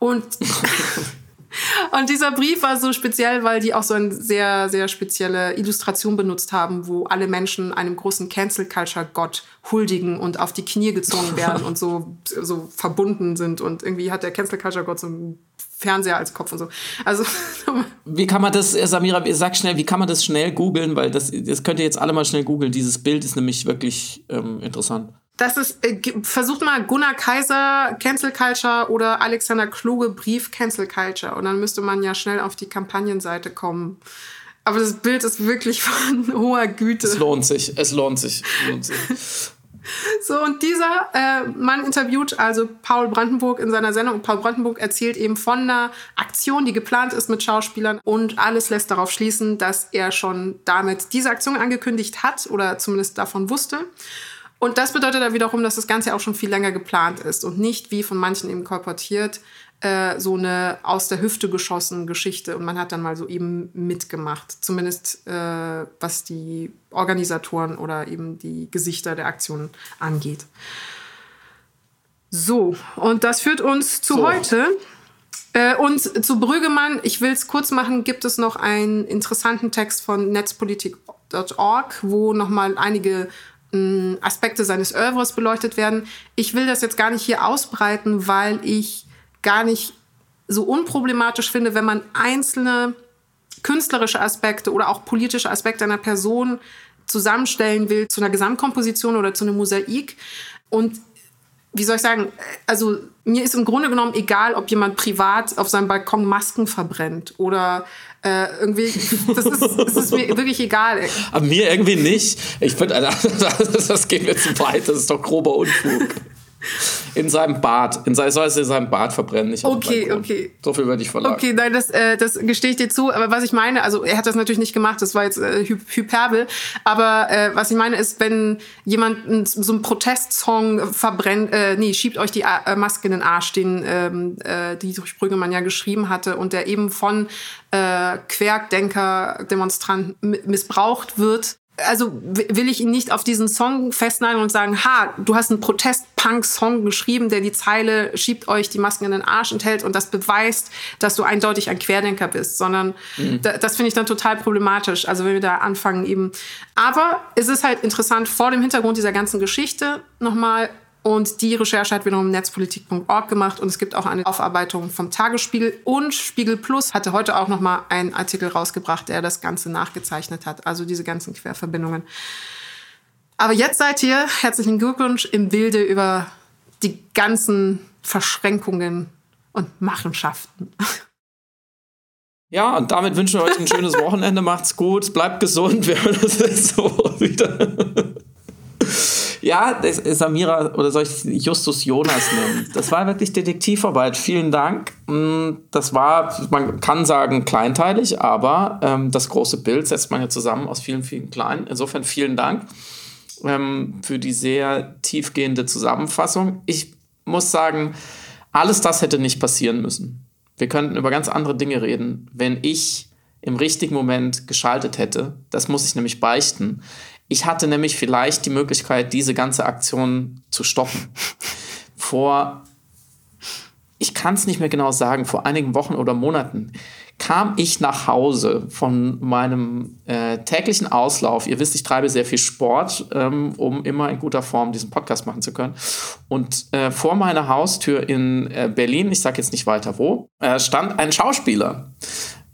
Und, und dieser Brief war so speziell, weil die auch so eine sehr, sehr spezielle Illustration benutzt haben, wo alle Menschen einem großen Cancel Culture Gott huldigen und auf die Knie gezogen werden und so, so verbunden sind. Und irgendwie hat der Cancel Culture Gott so ein Fernseher als Kopf und so. Also wie kann man das, Samira, sag schnell, wie kann man das schnell googeln, weil das, das könnt ihr jetzt alle mal schnell googeln. Dieses Bild ist nämlich wirklich ähm, interessant. Das ist, äh, versucht mal Gunnar Kaiser Cancel Culture oder Alexander Kluge Brief Cancel Culture und dann müsste man ja schnell auf die Kampagnenseite kommen. Aber das Bild ist wirklich von hoher Güte. Es lohnt sich, es lohnt sich. Es lohnt sich. So, und dieser äh, Mann interviewt also Paul Brandenburg in seiner Sendung. Und Paul Brandenburg erzählt eben von einer Aktion, die geplant ist mit Schauspielern. Und alles lässt darauf schließen, dass er schon damit diese Aktion angekündigt hat oder zumindest davon wusste. Und das bedeutet dann wiederum, dass das Ganze auch schon viel länger geplant ist und nicht wie von manchen eben kolportiert, äh, so eine aus der Hüfte geschossene Geschichte und man hat dann mal so eben mitgemacht. Zumindest äh, was die Organisatoren oder eben die Gesichter der Aktion angeht. So, und das führt uns zu So. heute. Äh, und zu Brüggemann, ich will es kurz machen, gibt es noch einen interessanten Text von netzpolitik.org, wo nochmal einige mh, Aspekte seines Oeuvres beleuchtet werden. Ich will das jetzt gar nicht hier ausbreiten, weil ich gar nicht so unproblematisch finde, wenn man einzelne künstlerische Aspekte oder auch politische Aspekte einer Person zusammenstellen will zu einer Gesamtkomposition oder zu einem Mosaik. Und wie soll ich sagen, also mir ist im Grunde genommen egal, ob jemand privat auf seinem Balkon Masken verbrennt oder äh, irgendwie, das ist, das ist mir wirklich egal. Aber mir irgendwie nicht. Ich finde, das geht mir zu weit. Das ist doch grober Unfug. In seinem Bad. In sein, soll es in seinem Bad verbrennen. Nicht Okay, okay. So viel würde ich verlangen. Okay, nein, das, äh, das gestehe ich dir zu. Aber was ich meine, also er hat das natürlich nicht gemacht, das war jetzt äh, Hy Hyperbel. Aber äh, was ich meine ist, wenn jemand so einen Protestsong verbrennt, äh, nee, schiebt euch die äh, Maske in den Arsch, den ähm, äh, Dietrich Brüggemann ja geschrieben hatte und der eben von äh, Querdenker, Demonstranten mi- missbraucht wird. Also will ich ihn nicht auf diesen Song festnageln und sagen, ha, du hast einen Protest-Punk-Song geschrieben, der die Zeile schiebt euch die Masken in den Arsch enthält und das beweist, dass du eindeutig ein Querdenker bist, sondern da, das finde ich dann total problematisch. Also wenn wir da anfangen eben. Aber es ist halt interessant vor dem Hintergrund dieser ganzen Geschichte nochmal und die Recherche hat wiederum netzpolitik.org gemacht und es gibt auch eine Aufarbeitung vom Tagesspiegel und Spiegel Plus hatte heute auch noch mal einen Artikel rausgebracht, der das Ganze nachgezeichnet hat. Also diese ganzen Querverbindungen. Aber jetzt seid ihr, herzlichen Glückwunsch, im Bilde über die ganzen Verschränkungen und Machenschaften. Ja, und damit wünschen wir euch ein schönes Wochenende. Macht's gut, bleibt gesund. Wir hören uns nächste Woche wieder. Ja, Samira, oder soll ich Justus Jonas nennen? Das war wirklich Detektivarbeit. Vielen Dank. Mm, Das war, man kann sagen, kleinteilig, aber ähm, das große Bild setzt man ja zusammen aus vielen, vielen kleinen. Insofern vielen Dank ähm, für die sehr tiefgehende Zusammenfassung. Ich muss sagen, alles das hätte nicht passieren müssen. Wir könnten über ganz andere Dinge reden, wenn ich im richtigen Moment geschaltet hätte. Das muss ich nämlich beichten. Ich hatte nämlich vielleicht die Möglichkeit, diese ganze Aktion zu stoppen. Vor, ich kann es nicht mehr genau sagen, vor einigen Wochen oder Monaten kam ich nach Hause von meinem äh, täglichen Auslauf. Ihr wisst, ich treibe sehr viel Sport, ähm, um immer in guter Form diesen Podcast machen zu können. Und äh, vor meiner Haustür in äh, Berlin, ich sage jetzt nicht weiter wo, äh, stand ein Schauspieler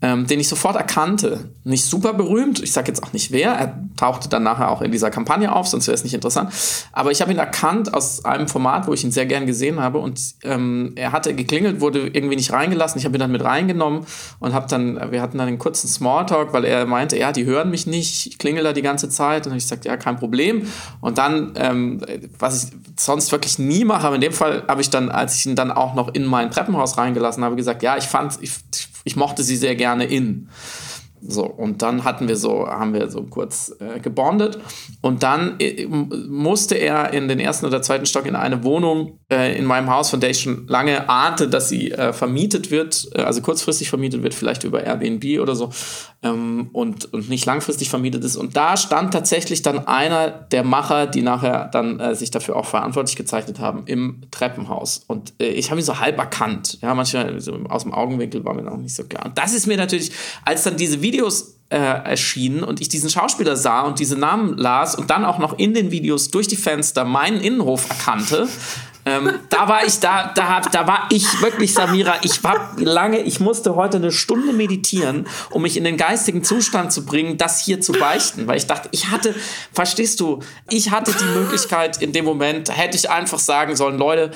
ähm, den ich sofort erkannte. Nicht super berühmt, ich sage jetzt auch nicht wer, er tauchte dann nachher auch in dieser Kampagne auf, sonst wäre es nicht interessant. Aber ich habe ihn erkannt aus einem Format, wo ich ihn sehr gern gesehen habe und ähm, er hatte geklingelt, wurde irgendwie nicht reingelassen. Ich habe ihn dann mit reingenommen und habe dann, wir hatten dann einen kurzen Smalltalk, weil er meinte, ja, die hören mich nicht, ich klingel da die ganze Zeit und ich sagte, ja, kein Problem. Und dann, ähm, was ich sonst wirklich nie mache, aber in dem Fall habe ich dann, als ich ihn dann auch noch in mein Treppenhaus reingelassen habe, gesagt, ja, ich fand, ich, ich mochte sie sehr gerne in. So, und dann hatten wir so, haben wir so kurz äh, gebondet. Und dann äh, musste er in den ersten oder zweiten Stock in eine Wohnung äh, in meinem Haus, von der ich schon lange ahnte, dass sie äh, vermietet wird, äh, also kurzfristig vermietet wird, vielleicht über Airbnb oder so, ähm, und, und nicht langfristig vermietet ist. Und da stand tatsächlich dann einer der Macher, die nachher dann äh, sich dafür auch verantwortlich gezeichnet haben, im Treppenhaus. Und ich habe ihn so halb erkannt. Ja, manchmal so aus dem Augenwinkel war mir noch nicht so klar. Und das ist mir natürlich, als dann diese Videos äh, erschienen und ich diesen Schauspieler sah und diese Namen las und dann auch noch in den Videos durch die Fenster meinen Innenhof erkannte, ähm, da war ich da, da, da war ich wirklich Samira. Ich war lange, ich musste heute eine Stunde meditieren, um mich in den geistigen Zustand zu bringen, das hier zu beichten, weil ich dachte, ich hatte, verstehst du, ich hatte die Möglichkeit in dem Moment, hätte ich einfach sagen sollen, Leute,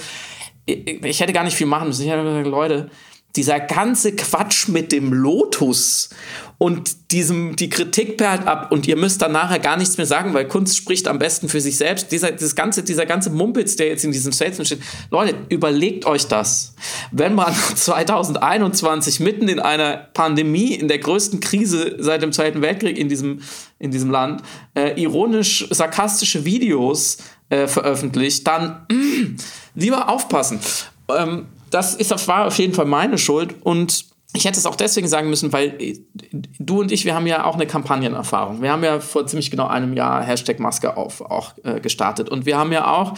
ich ich hätte gar nicht viel machen müssen. Ich hätte gesagt, Leute, dieser ganze Quatsch mit dem Lotus und diesem, die Kritik perlt ab und ihr müsst dann nachher gar nichts mehr sagen, weil Kunst spricht am besten für sich selbst. Dieser, dieses ganze, dieser ganze Mumpitz, der jetzt in diesem Statement steht. Leute, überlegt euch das. Wenn man 2021 mitten in einer Pandemie, in der größten Krise seit dem Zweiten Weltkrieg in diesem, in diesem Land, äh, ironisch sarkastische Videos äh, veröffentlicht, dann mh, lieber aufpassen. Ähm, das, ist, das war auf jeden Fall meine Schuld und ich hätte es auch deswegen sagen müssen, weil äh, du und ich, wir haben ja auch eine Kampagnenerfahrung. Wir haben ja vor ziemlich genau einem Jahr Hashtag Maske auf auch äh, gestartet. Und wir haben ja auch,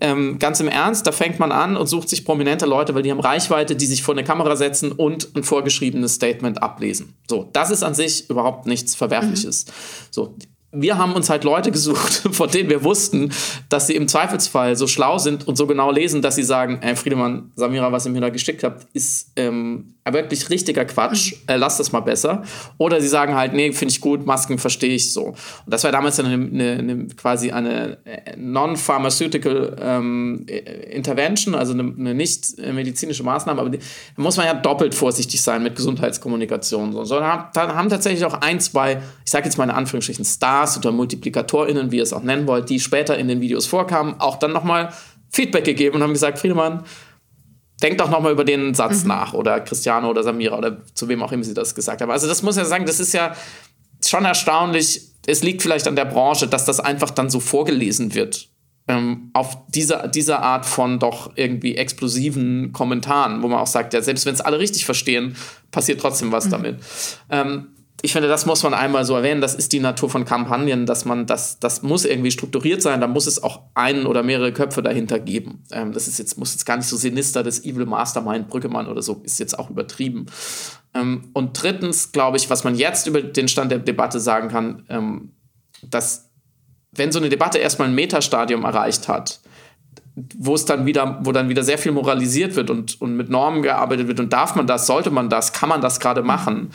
ähm, ganz im Ernst, da fängt man an und sucht sich prominente Leute, weil die haben Reichweite, die sich vor eine Kamera setzen und ein vorgeschriebenes Statement ablesen. So, das ist an sich überhaupt nichts Verwerfliches. Mhm. So, wir haben uns halt Leute gesucht, von denen wir wussten, dass sie im Zweifelsfall so schlau sind und so genau lesen, dass sie sagen, ey Friedemann, Samira, was ihr mir da geschickt habt, ist ähm, wirklich richtiger Quatsch, mhm. äh, lasst das mal besser. Oder sie sagen halt, nee, finde ich gut, Masken verstehe ich so. Und das war damals eine, eine, eine quasi eine äh, non-pharmaceutical ähm, Intervention, also eine, eine nicht medizinische Maßnahme, aber die, da muss man ja doppelt vorsichtig sein mit Gesundheitskommunikation. So, so da, da haben tatsächlich auch ein, zwei, ich sage jetzt mal in Anführungsstrichen, Stars oder MultiplikatorInnen, wie ihr es auch nennen wollt, die später in den Videos vorkamen, auch dann nochmal Feedback gegeben und haben gesagt, Friedemann, denkt doch nochmal über den Satz mhm. nach oder Cristiano oder Samira oder zu wem auch immer sie das gesagt haben. Also das muss ja sagen, das ist ja schon erstaunlich. Es liegt vielleicht an der Branche, dass das einfach dann so vorgelesen wird. Ähm, auf diese, diese Art von doch irgendwie explosiven Kommentaren, wo man auch sagt, ja, selbst wenn es alle richtig verstehen, passiert trotzdem was mhm. damit. Ähm, ich finde, das muss man einmal so erwähnen. Das ist die Natur von Kampagnen, dass man das, das muss irgendwie strukturiert sein. Da muss es auch einen oder mehrere Köpfe dahinter geben. Ähm, das ist jetzt, muss jetzt gar nicht so sinister des Evil Mastermind Brückemann oder so, ist jetzt auch übertrieben. Ähm, und drittens, glaube ich, was man jetzt über den Stand der Debatte sagen kann, ähm, dass wenn so eine Debatte erstmal ein Metastadium erreicht hat, wo es dann wieder, wo dann wieder sehr viel moralisiert wird und, und mit Normen gearbeitet wird und darf man das, sollte man das, kann man das gerade machen,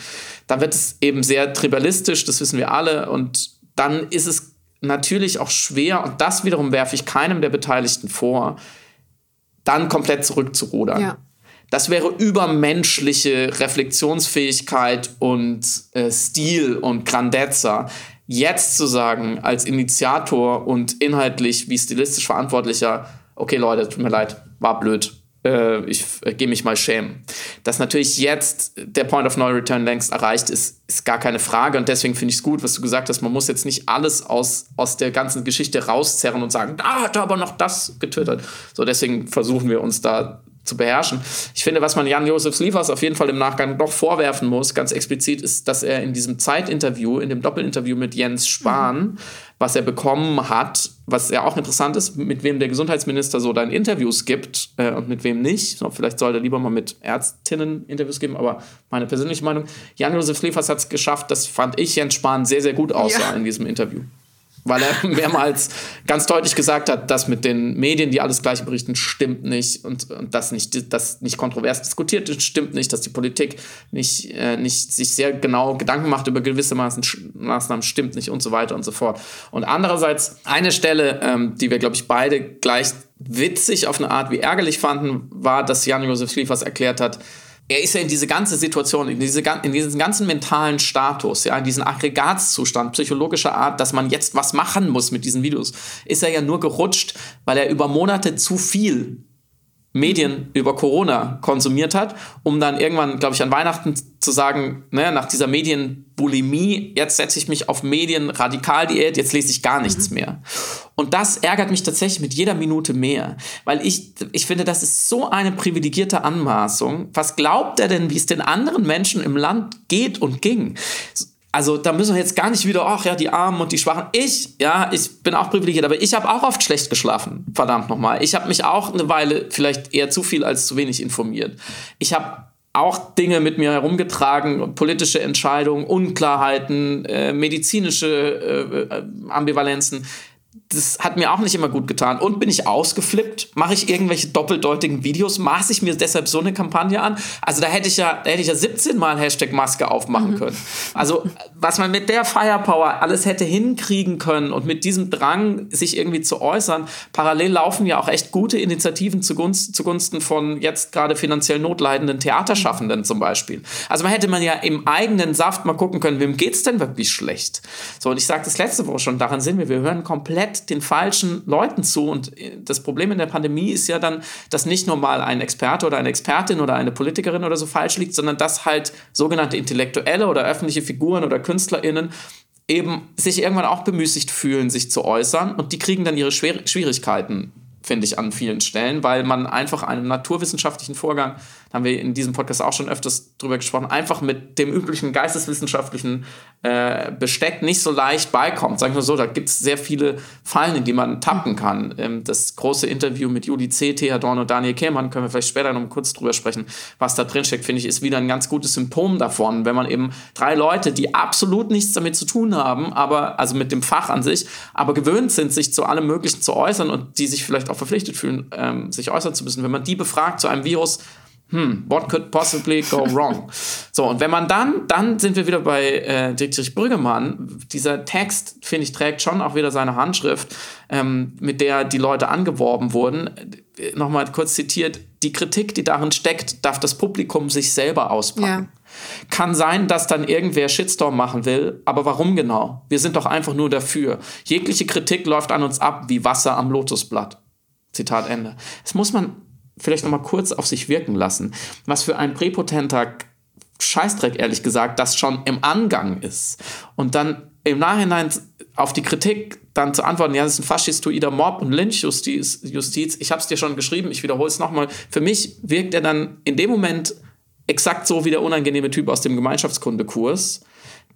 dann wird es eben sehr tribalistisch, das wissen wir alle, und dann ist es natürlich auch schwer, und das wiederum werfe ich keinem der Beteiligten vor, dann komplett zurückzurudern. Ja. Das wäre übermenschliche Reflexionsfähigkeit und äh, Stil und Grandezza. Jetzt zu sagen, als Initiator und inhaltlich wie stilistisch Verantwortlicher, okay Leute, tut mir leid, war blöd. Äh, ich äh, gehe mich mal schämen. Dass natürlich jetzt der Point of No Return längst erreicht ist, ist gar keine Frage. Und deswegen finde ich es gut, was du gesagt hast. Man muss jetzt nicht alles aus, aus der ganzen Geschichte rauszerren und sagen, da hat er aber noch das getötet. So, deswegen versuchen wir uns da zu beherrschen. Ich finde, was man Jan-Josef Sliefers auf jeden Fall im Nachgang noch vorwerfen muss, ganz explizit, ist, dass er in diesem Zeitinterview, in dem Doppelinterview mit Jens Spahn, mhm. was er bekommen hat, was ja auch interessant ist, mit wem der Gesundheitsminister so dann Interviews gibt äh, und mit wem nicht. Vielleicht sollte er lieber mal mit Ärztinnen Interviews geben, aber meine persönliche Meinung, Jan-Josef Sliefers hat es geschafft, das fand ich Jens Spahn sehr, sehr gut aussah ja. in diesem Interview weil er mehrmals ganz deutlich gesagt hat, dass mit den Medien, die alles Gleiche berichten, stimmt nicht und, und das nicht, das nicht kontrovers diskutiert ist, stimmt nicht, dass die Politik nicht, äh, nicht sich sehr genau Gedanken macht über gewisse Maßnahmen, stimmt nicht und so weiter und so fort. Und andererseits eine Stelle, ähm, die wir, glaube ich, beide gleich witzig auf eine Art wie ärgerlich fanden, war, dass Jan-Josef Schliefers erklärt hat, er ist ja in diese ganze Situation, in, diese, in diesen ganzen mentalen Status, ja, in diesen Aggregatzustand psychologischer Art, dass man jetzt was machen muss mit diesen Videos, ist er ja nur gerutscht, weil er über Monate zu viel Medien über Corona konsumiert hat, um dann irgendwann, glaube ich, an Weihnachten zu sagen, ne, nach dieser Medienbulimie, jetzt setze ich mich auf Medienradikaldiät, jetzt lese ich gar nichts mhm. mehr. Und das ärgert mich tatsächlich mit jeder Minute mehr, weil ich, ich finde, das ist so eine privilegierte Anmaßung. Was glaubt er denn, wie es den anderen Menschen im Land geht und ging? Also da müssen wir jetzt gar nicht wieder, ach ja, die Armen und die Schwachen. Ich, ja, ich bin auch privilegiert, aber ich habe auch oft schlecht geschlafen. Verdammt nochmal. Ich habe mich auch eine Weile vielleicht eher zu viel als zu wenig informiert. Ich habe auch Dinge mit mir herumgetragen, politische Entscheidungen, Unklarheiten, äh, medizinische äh, äh Ambivalenzen, das hat mir auch nicht immer gut getan. Und bin ich ausgeflippt? Mache ich irgendwelche doppeldeutigen Videos? Maße ich mir deshalb so eine Kampagne an? Also da hätte ich ja, da hätte ich ja 17 Mal Hashtag Maske aufmachen mhm. können. Also was man mit der Firepower alles hätte hinkriegen können und mit diesem Drang, sich irgendwie zu äußern, parallel laufen ja auch echt gute Initiativen zugunsten, zugunsten von jetzt gerade finanziell notleidenden Theaterschaffenden zum Beispiel. Also man hätte man ja im eigenen Saft mal gucken können, wem geht's denn wirklich schlecht? So, und ich sagte das letzte Woche schon, daran sind wir, wir hören komplett den falschen Leuten zu. Und äh, das Problem in der Pandemie ist ja dann, dass nicht nur mal ein Experte oder eine Expertin oder eine Politikerin oder so falsch liegt, sondern dass halt sogenannte Intellektuelle oder öffentliche Figuren oder KünstlerInnen eben sich irgendwann auch bemüßigt fühlen, sich zu äußern und die kriegen dann ihre Schwer Schwierigkeiten finde ich, an vielen Stellen, weil man einfach einem naturwissenschaftlichen Vorgang, da haben wir in diesem Podcast auch schon öfters drüber gesprochen, einfach mit dem üblichen geisteswissenschaftlichen äh, Besteck nicht so leicht beikommt. Sagen wir so, da gibt es sehr viele Fallen, in die man tappen kann. Ähm, das große Interview mit Juli C., Thea Dorn und Daniel Kehlmann, können wir vielleicht später noch kurz drüber sprechen, was da drin steckt, finde ich, ist wieder ein ganz gutes Symptom davon, wenn man eben drei Leute, die absolut nichts damit zu tun haben, aber, also mit dem Fach an sich, aber gewöhnt sind, sich zu allem Möglichen zu äußern und die sich vielleicht auch verpflichtet fühlen, ähm, sich äußern zu müssen, wenn man die befragt zu einem Virus, hm, what could possibly go wrong? so, und wenn man dann, dann sind wir wieder bei äh, Dietrich Brüggemann. Dieser Text, finde ich, trägt schon auch wieder seine Handschrift, ähm, mit der die Leute angeworben wurden. Nochmal kurz zitiert, die Kritik, die darin steckt, darf das Publikum sich selber auspacken. Ja. Kann sein, dass dann irgendwer Shitstorm machen will, aber warum genau? Wir sind doch einfach nur dafür. Jegliche Kritik läuft an uns ab wie Wasser am Lotusblatt. Zitat Ende. Das muss man vielleicht noch mal kurz auf sich wirken lassen. Was für ein präpotenter Scheißdreck, ehrlich gesagt, das schon im Angang ist. Und dann im Nachhinein auf die Kritik dann zu antworten, ja, das ist ein faschistoider Mob und Lynchjustiz. Justiz. Ich habe es dir schon geschrieben, ich wiederhole es nochmal. Für mich wirkt er dann in dem Moment exakt so wie der unangenehme Typ aus dem Gemeinschaftskundekurs,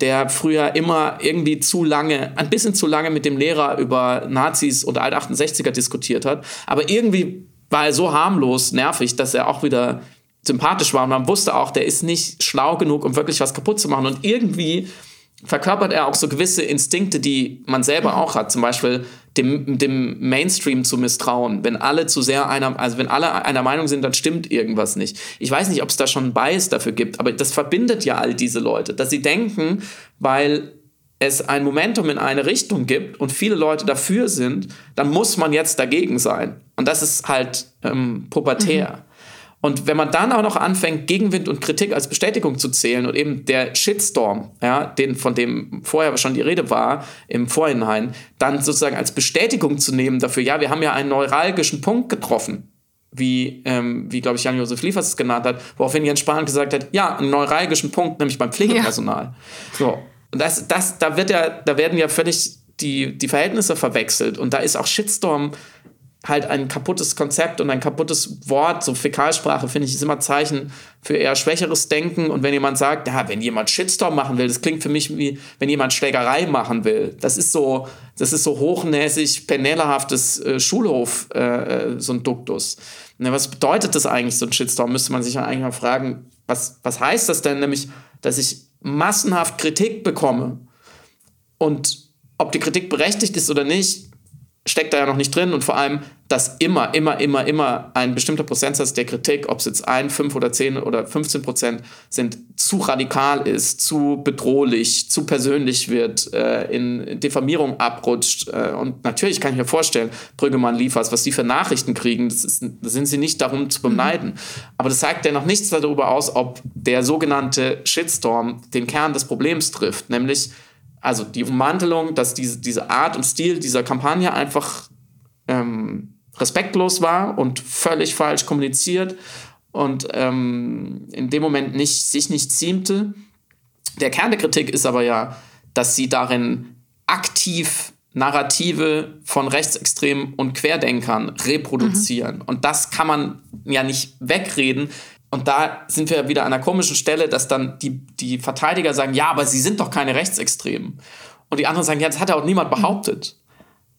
der früher immer irgendwie zu lange, ein bisschen zu lange mit dem Lehrer über Nazis und Alt-68er diskutiert hat, aber irgendwie war er so harmlos, nervig, dass er auch wieder sympathisch war und man wusste auch, der ist nicht schlau genug, um wirklich was kaputt zu machen und irgendwie verkörpert er auch so gewisse Instinkte, die man selber auch hat, zum Beispiel dem, dem Mainstream zu misstrauen. Wenn alle zu sehr einer, also wenn alle einer Meinung sind, dann stimmt irgendwas nicht. Ich weiß nicht, ob es da schon einen Bias dafür gibt, aber das verbindet ja all diese Leute, dass sie denken, weil es ein Momentum in eine Richtung gibt und viele Leute dafür sind, dann muss man jetzt dagegen sein. Und das ist halt ähm, pubertär. Mhm. Und wenn man dann auch noch anfängt, Gegenwind und Kritik als Bestätigung zu zählen und eben der Shitstorm, ja, den, von dem vorher schon die Rede war, im Vorhinein, dann sozusagen als Bestätigung zu nehmen dafür, ja, wir haben ja einen neuralgischen Punkt getroffen, wie, ähm, wie glaube ich, Jan-Josef Liefers es genannt hat, woraufhin Jens Spahn gesagt hat, ja, einen neuralgischen Punkt, nämlich beim Pflegepersonal. Ja. So. Und das, das, da wird ja, da werden ja völlig die, die Verhältnisse verwechselt. Und da ist auch Shitstorm halt ein kaputtes Konzept und ein kaputtes Wort. So Fäkalsprache, finde ich, ist immer Zeichen für eher schwächeres Denken. Und wenn jemand sagt, ja, wenn jemand Shitstorm machen will, das klingt für mich wie, wenn jemand Schlägerei machen will. Das ist so, das ist so hochnäsig, penellerhaftes äh, Schulhof, äh, äh so ein Duktus. Na, was bedeutet das eigentlich, so ein Shitstorm? Müsste man sich ja eigentlich mal fragen, was, was heißt das denn? Nämlich, dass ich massenhaft Kritik bekomme und ob die Kritik berechtigt ist oder nicht, steckt da ja noch nicht drin und vor allem, dass immer, immer, immer, immer ein bestimmter Prozentsatz der Kritik, ob es jetzt ein, fünf oder zehn oder 15 Prozent sind, zu radikal ist, zu bedrohlich, zu persönlich wird, äh, in Diffamierung abrutscht. Äh, und natürlich kann ich mir vorstellen, Brüggemann liefert, was die für Nachrichten kriegen, das, ist, das sind sie nicht darum zu beneiden. Mhm. Aber das zeigt ja noch nichts darüber aus, ob der sogenannte Shitstorm den Kern des Problems trifft, nämlich also die Ummantelung, dass diese, diese Art und Stil dieser Kampagne einfach ähm, respektlos war und völlig falsch kommuniziert und ähm, in dem Moment nicht, sich nicht ziemte. Der Kern der Kritik ist aber ja, dass sie darin aktiv Narrative von Rechtsextremen und Querdenkern reproduzieren. Mhm. Und das kann man ja nicht wegreden, und da sind wir wieder an einer komischen Stelle, dass dann die, die Verteidiger sagen, ja, aber sie sind doch keine Rechtsextremen. Und die anderen sagen, ja, das hat ja auch niemand behauptet.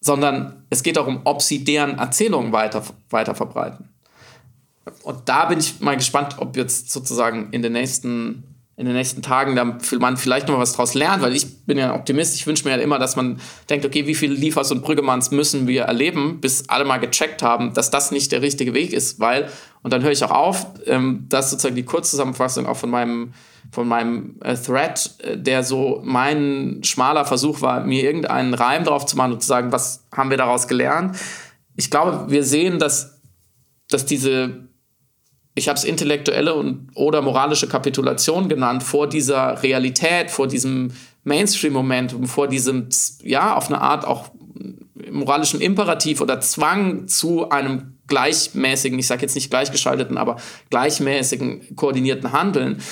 Sondern es geht darum, ob sie deren Erzählungen weiter, weiter verbreiten. Und da bin ich mal gespannt, ob jetzt sozusagen in den nächsten in den nächsten Tagen da man vielleicht noch was draus lernt, weil ich bin ja Optimist. Ich wünsche mir ja immer, dass man denkt, okay, wie viele Liefers und Brüggemanns müssen wir erleben, bis alle mal gecheckt haben, dass das nicht der richtige Weg ist, weil, und dann höre ich auch auf, ähm, das ist sozusagen die Kurzzusammenfassung auch von meinem, von meinem äh, Thread, äh, der so mein schmaler Versuch war, mir irgendeinen Reim drauf zu machen und zu sagen, was haben wir daraus gelernt. Ich glaube, wir sehen, dass, dass diese ich habe es intellektuelle und oder moralische Kapitulation genannt vor dieser Realität, vor diesem Mainstream-Momentum, vor diesem, ja, auf eine Art auch moralischen Imperativ oder Zwang zu einem gleichmäßigen, ich sage jetzt nicht gleichgeschalteten, aber gleichmäßigen, koordinierten Handeln,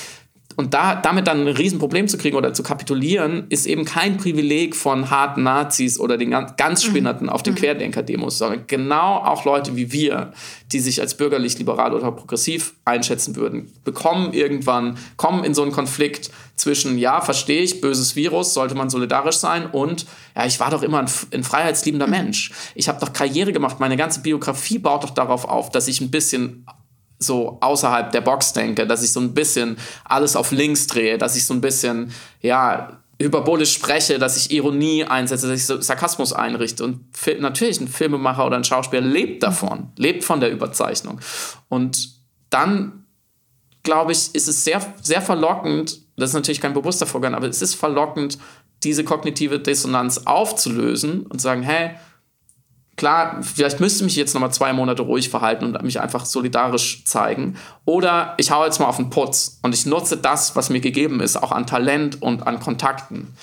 und da, damit dann ein Riesenproblem zu kriegen oder zu kapitulieren, ist eben kein Privileg von harten Nazis oder den ganz Spinnerten mhm. auf den mhm. Querdenker-Demos, sondern genau auch Leute wie wir, die sich als bürgerlich, liberal oder progressiv einschätzen würden, bekommen irgendwann, kommen in so einen Konflikt zwischen, ja, verstehe ich, böses Virus, sollte man solidarisch sein und, ja, ich war doch immer ein, ein freiheitsliebender mhm. Mensch. Ich habe doch Karriere gemacht, meine ganze Biografie baut doch darauf auf, dass ich ein bisschen so außerhalb der Box denke, dass ich so ein bisschen alles auf links drehe, dass ich so ein bisschen, ja, hyperbolisch spreche, dass ich Ironie einsetze, dass ich so Sarkasmus einrichte. Und natürlich ein Filmemacher oder ein Schauspieler lebt davon, lebt von der Überzeichnung. Und dann, glaube ich, ist es sehr, sehr verlockend, das ist natürlich kein bewusster Vorgang, aber es ist verlockend, diese kognitive Dissonanz aufzulösen und zu sagen, hey, klar, vielleicht müsste ich mich jetzt nochmal zwei Monate ruhig verhalten und mich einfach solidarisch zeigen. Oder ich haue jetzt mal auf den Putz und ich nutze das, was mir gegeben ist, auch an Talent und an Kontakten.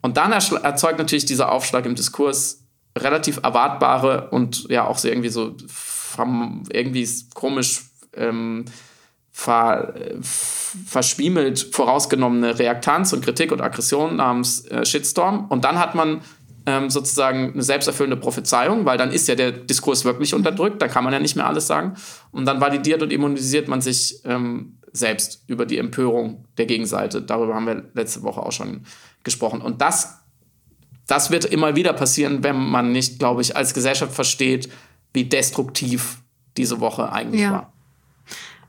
Und dann erzeugt natürlich dieser Aufschlag im Diskurs relativ erwartbare und ja auch so irgendwie so irgendwie komisch ähm, ver, verschwiemelt vorausgenommene Reaktanz und Kritik und Aggression namens äh, Shitstorm. Und dann hat man ähm, sozusagen eine selbsterfüllende Prophezeiung, weil dann ist ja der Diskurs wirklich unterdrückt, dann kann man ja nicht mehr alles sagen. Und dann validiert und immunisiert man sich ähm, selbst über die Empörung der Gegenseite. Darüber haben wir letzte Woche auch schon gesprochen. Und das, das wird immer wieder passieren, wenn man nicht, glaube ich, als Gesellschaft versteht, wie destruktiv diese Woche eigentlich ja. war.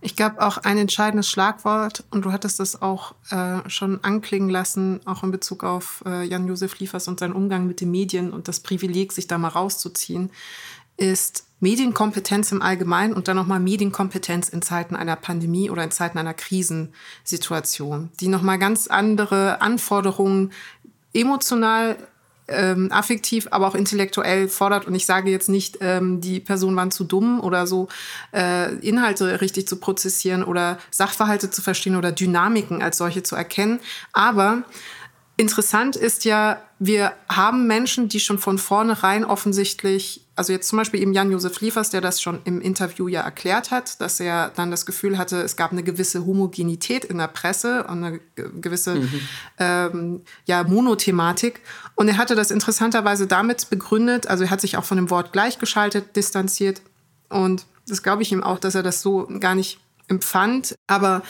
Ich glaube auch ein entscheidendes Schlagwort, und du hattest das auch äh, schon anklingen lassen, auch in Bezug auf äh, Jan-Josef Liefers und seinen Umgang mit den Medien und das Privileg, sich da mal rauszuziehen, ist Medienkompetenz im Allgemeinen und dann nochmal Medienkompetenz in Zeiten einer Pandemie oder in Zeiten einer Krisensituation, die nochmal ganz andere Anforderungen emotional ähm, affektiv, aber auch intellektuell fordert. Und ich sage jetzt nicht, ähm, die Personen waren zu dumm oder so, äh, Inhalte richtig zu prozessieren oder Sachverhalte zu verstehen oder Dynamiken als solche zu erkennen. Aber Interessant ist ja, wir haben Menschen, die schon von vornherein offensichtlich, also jetzt zum Beispiel eben Jan-Josef Liefers, der das schon im Interview ja erklärt hat, dass er dann das Gefühl hatte, es gab eine gewisse Homogenität in der Presse und eine gewisse mhm. ähm, ja, Monothematik. Und er hatte das interessanterweise damit begründet, also er hat sich auch von dem Wort gleichgeschaltet distanziert. Und das glaube ich ihm auch, dass er das so gar nicht empfand. Aber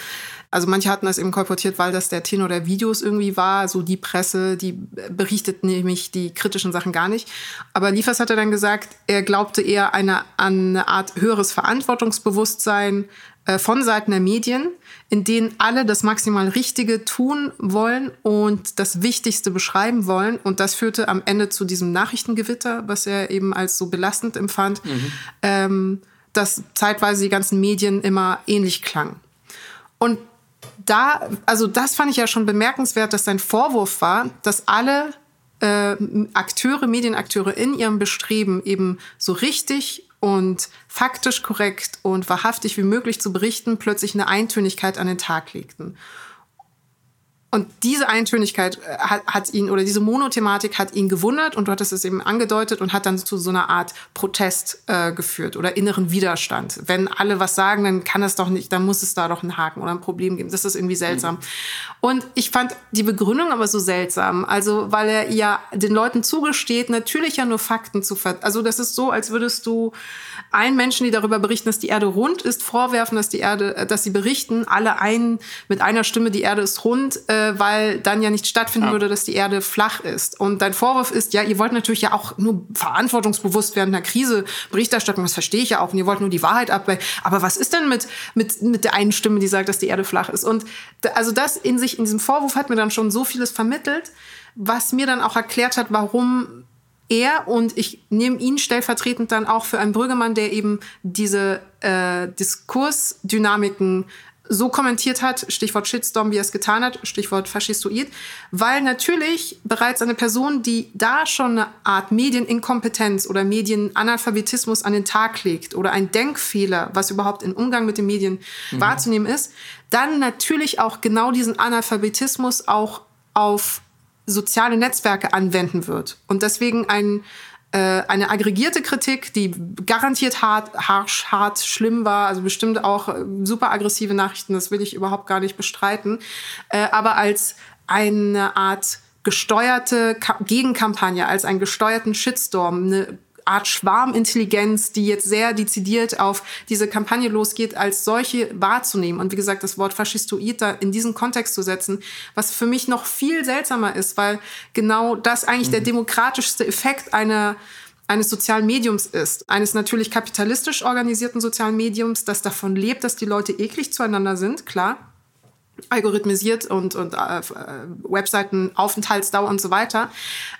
also manche hatten das eben kolportiert, weil das der Tenor der Videos irgendwie war. So die Presse, die berichtet nämlich die kritischen Sachen gar nicht. Aber Liefers hatte dann gesagt, er glaubte eher eine, an eine Art höheres Verantwortungsbewusstsein äh, von Seiten der Medien, in denen alle das maximal Richtige tun wollen und das Wichtigste beschreiben wollen. Und das führte am Ende zu diesem Nachrichtengewitter, was er eben als so belastend empfand. Mhm. Ähm, dass zeitweise die ganzen Medien immer ähnlich klangen. Und da, also das fand ich ja schon bemerkenswert, dass sein Vorwurf war, dass alle äh, Akteure, Medienakteure in ihrem Bestreben eben so richtig und faktisch korrekt und wahrhaftig wie möglich zu berichten, plötzlich eine Eintönigkeit an den Tag legten. Und diese Eintönigkeit äh, hat, hat, ihn oder diese Monothematik hat ihn gewundert und du hattest es eben angedeutet und hat dann zu so einer Art Protest äh, geführt oder inneren Widerstand. Wenn alle was sagen, dann kann es doch nicht, dann muss es da doch einen Haken oder ein Problem geben. Das ist irgendwie seltsam. Mhm. Und ich fand die Begründung aber so seltsam. Also, weil er ja den Leuten zugesteht, natürlich ja nur Fakten zu ver Also, das ist so, als würdest du allen Menschen, die darüber berichten, dass die Erde rund ist, vorwerfen, dass die Erde, äh, dass sie berichten, alle ein, mit einer Stimme, die Erde ist rund, äh, weil dann ja nicht stattfinden ja. würde, dass die Erde flach ist. Und dein Vorwurf ist, ja, ihr wollt natürlich ja auch nur verantwortungsbewusst während einer Krise Berichterstattung, das verstehe ich ja auch, und ihr wollt nur die Wahrheit ab. Aber was ist denn mit, mit, mit der einen Stimme, die sagt, dass die Erde flach ist? Und also das in sich, in diesem Vorwurf hat mir dann schon so vieles vermittelt, was mir dann auch erklärt hat, warum er und ich nehme ihn stellvertretend dann auch für einen Brüggemann, der eben diese äh, Diskursdynamiken so kommentiert hat, Stichwort Shitstorm, wie er es getan hat, Stichwort Faschistoid, weil natürlich bereits eine Person, die da schon eine Art Medieninkompetenz oder Medienanalphabetismus an den Tag legt oder ein Denkfehler, was überhaupt im Umgang mit den Medien mhm. wahrzunehmen ist, dann natürlich auch genau diesen Analphabetismus auch auf soziale Netzwerke anwenden wird. Und deswegen ein, äh, eine aggregierte Kritik, die garantiert hart, harsch, hart, schlimm war, also bestimmt auch äh, super aggressive Nachrichten, das will ich überhaupt gar nicht bestreiten, äh, aber als eine Art gesteuerte Gegenkampagne, als einen gesteuerten Shitstorm, eine Art Schwarmintelligenz, die jetzt sehr dezidiert auf diese Kampagne losgeht, als solche wahrzunehmen. Und wie gesagt, das Wort Faschistoid da in diesen Kontext zu setzen, was für mich noch viel seltsamer ist, weil genau das eigentlich mhm. der demokratischste Effekt einer eines sozialen Mediums ist, eines natürlich kapitalistisch organisierten sozialen Mediums, das davon lebt, dass die Leute eklig zueinander sind, klar, algorithmisiert und, und äh, Webseiten, Aufenthaltsdauer und so weiter.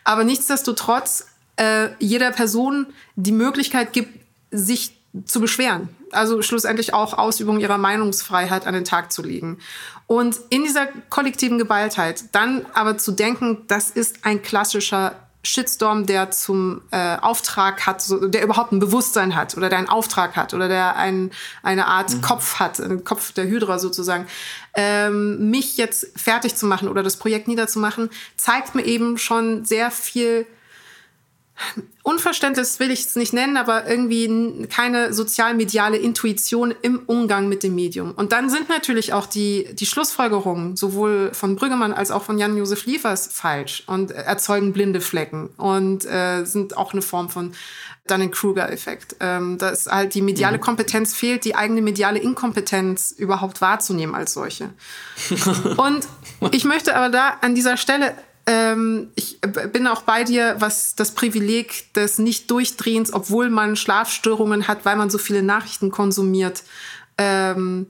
Aber nichtsdestotrotz äh, jeder Person die Möglichkeit gibt, sich zu beschweren. Also schlussendlich auch Ausübung ihrer Meinungsfreiheit an den Tag zu legen. Und in dieser kollektiven Geballtheit dann aber zu denken, das ist ein klassischer Shitstorm, der zum äh, Auftrag hat, so, der überhaupt ein Bewusstsein hat oder der einen Auftrag hat oder der ein, eine Art mhm. Kopf hat, einen Kopf der Hydra sozusagen, ähm, mich jetzt fertig zu machen oder das Projekt niederzumachen, zeigt mir eben schon sehr viel Unverständnis will ich es nicht nennen, aber irgendwie keine sozialmediale Intuition im Umgang mit dem Medium. Und dann sind natürlich auch die, die Schlussfolgerungen sowohl von Brüggemann als auch von Jan-Josef Liefers falsch und erzeugen blinde Flecken und äh, sind auch eine Form von Dunning-Kruger-Effekt. Ähm, dass halt die mediale mhm. Kompetenz fehlt, die eigene mediale Inkompetenz überhaupt wahrzunehmen als solche. und ich möchte aber da an dieser Stelle ähm, ich bin auch bei dir, was das Privileg des Nicht-Durchdrehens, obwohl man Schlafstörungen hat, weil man so viele Nachrichten konsumiert, ähm,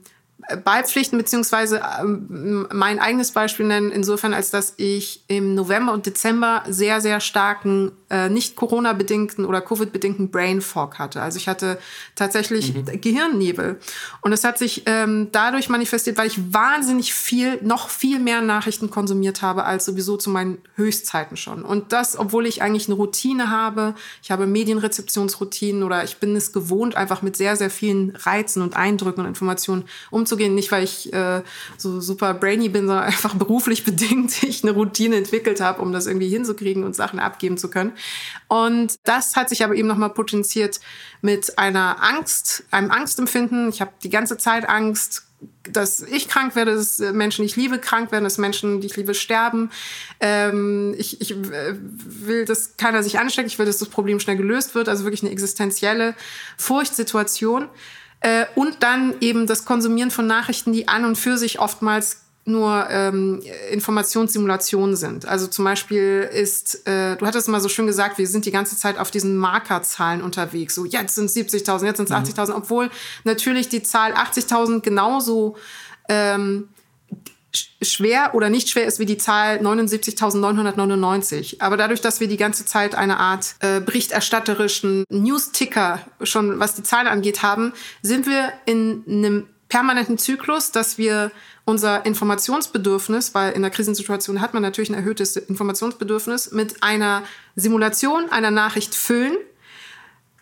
beipflichten, beziehungsweise ähm, mein eigenes Beispiel nennen, insofern, als dass ich im November und Dezember sehr, sehr starken, äh, nicht Corona-bedingten oder Covid-bedingten Brain Fog hatte. Also ich hatte tatsächlich mhm. Gehirnnebel. Und es hat sich ähm, dadurch manifestiert, weil ich wahnsinnig viel, noch viel mehr Nachrichten konsumiert habe, als sowieso zu meinen Höchstzeiten schon. Und das, obwohl ich eigentlich eine Routine habe. Ich habe Medienrezeptionsroutinen oder ich bin es gewohnt, einfach mit sehr, sehr vielen Reizen und Eindrücken und Informationen umzugehen umzugehen. Nicht, weil ich äh, so super brainy bin, sondern einfach beruflich bedingt ich eine Routine entwickelt habe, um das irgendwie hinzukriegen und Sachen abgeben zu können. Und das hat sich aber eben nochmal potenziert mit einer Angst, einem Angstempfinden. Ich habe die ganze Zeit Angst, dass ich krank werde, dass Menschen, die ich liebe, krank werden, dass Menschen, die ich liebe, sterben. Ähm, ich, ich will, dass keiner sich ansteckt. Ich will, dass das Problem schnell gelöst wird. Also wirklich eine existenzielle Furchtsituation. Äh, und dann eben das Konsumieren von Nachrichten, die an und für sich oftmals nur ähm, Informationssimulationen sind. Also zum Beispiel ist, äh, du hattest mal so schön gesagt, wir sind die ganze Zeit auf diesen Markerzahlen unterwegs. So, jetzt sind es 70.000, jetzt sind es mhm. 80.000, obwohl natürlich die Zahl 80.000 genauso ähm, schwer oder nicht schwer ist wie die Zahl 79.999. Aber dadurch, dass wir die ganze Zeit eine Art äh, berichterstatterischen News-Ticker schon, was die Zahlen angeht, haben, sind wir in einem permanenten Zyklus, dass wir unser Informationsbedürfnis, weil in der Krisensituation hat man natürlich ein erhöhtes Informationsbedürfnis, mit einer Simulation einer Nachricht füllen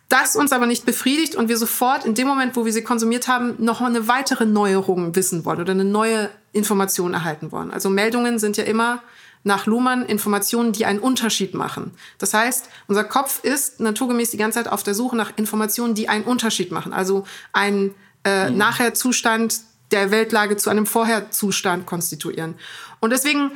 das uns aber nicht befriedigt und wir sofort in dem Moment, wo wir sie konsumiert haben, noch eine weitere Neuerung wissen wollen oder eine neue Information erhalten wollen. Also Meldungen sind ja immer nach Luhmann Informationen, die einen Unterschied machen. Das heißt, unser Kopf ist naturgemäß die ganze Zeit auf der Suche nach Informationen, die einen Unterschied machen. Also ein äh, mhm. Nachher-Zustand der Weltlage zu einem Vorher-Zustand konstituieren. Und deswegen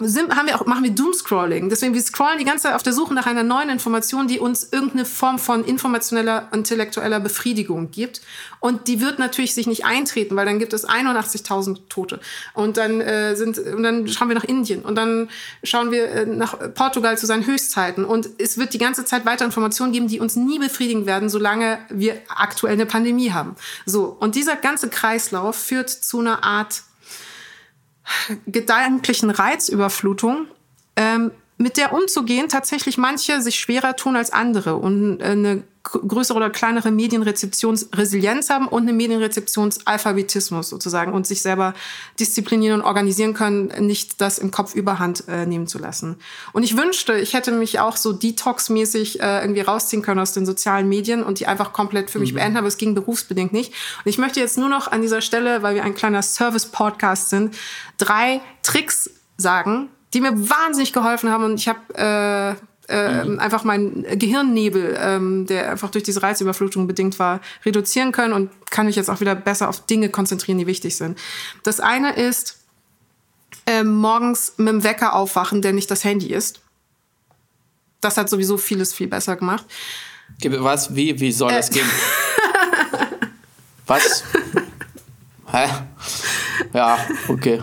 sind, haben wir auch, machen wir Doomscrolling. Deswegen, wir scrollen die ganze Zeit auf der Suche nach einer neuen Information, die uns irgendeine Form von informationeller, intellektueller Befriedigung gibt. Und die wird natürlich sich nicht eintreten, weil dann gibt es 81.000 Tote. Und dann, äh, sind, und dann schauen wir nach Indien. Und dann schauen wir äh, nach Portugal zu seinen Höchstzeiten. Und es wird die ganze Zeit weiter Informationen geben, die uns nie befriedigen werden, solange wir aktuell eine Pandemie haben. So. Und dieser ganze Kreislauf führt zu einer Art gedanklichen Reizüberflutung, ähm, mit der umzugehen tatsächlich manche sich schwerer tun als andere. Und äh, eine größere oder kleinere Medienrezeptionsresilienz haben und eine Medienrezeptionsalphabetismus sozusagen und sich selber disziplinieren und organisieren können, nicht das im Kopf überhand äh, nehmen zu lassen. Und ich wünschte, ich hätte mich auch so detoxmäßig äh, irgendwie rausziehen können aus den sozialen Medien und die einfach komplett für mich mhm. beenden, aber es ging berufsbedingt nicht. Und ich möchte jetzt nur noch an dieser Stelle, weil wir ein kleiner Service-Podcast sind, drei Tricks sagen, die mir wahnsinnig geholfen haben und ich habe äh, äh, mhm. einfach meinen Gehirnnebel, ähm, der einfach durch diese Reizüberflutung bedingt war, reduzieren können und kann mich jetzt auch wieder besser auf Dinge konzentrieren, die wichtig sind. Das eine ist, äh, morgens mit dem Wecker aufwachen, der nicht das Handy ist. Das hat sowieso vieles viel besser gemacht. Was? Wie? Wie soll das äh. gehen? Was? Hä? Ja, okay.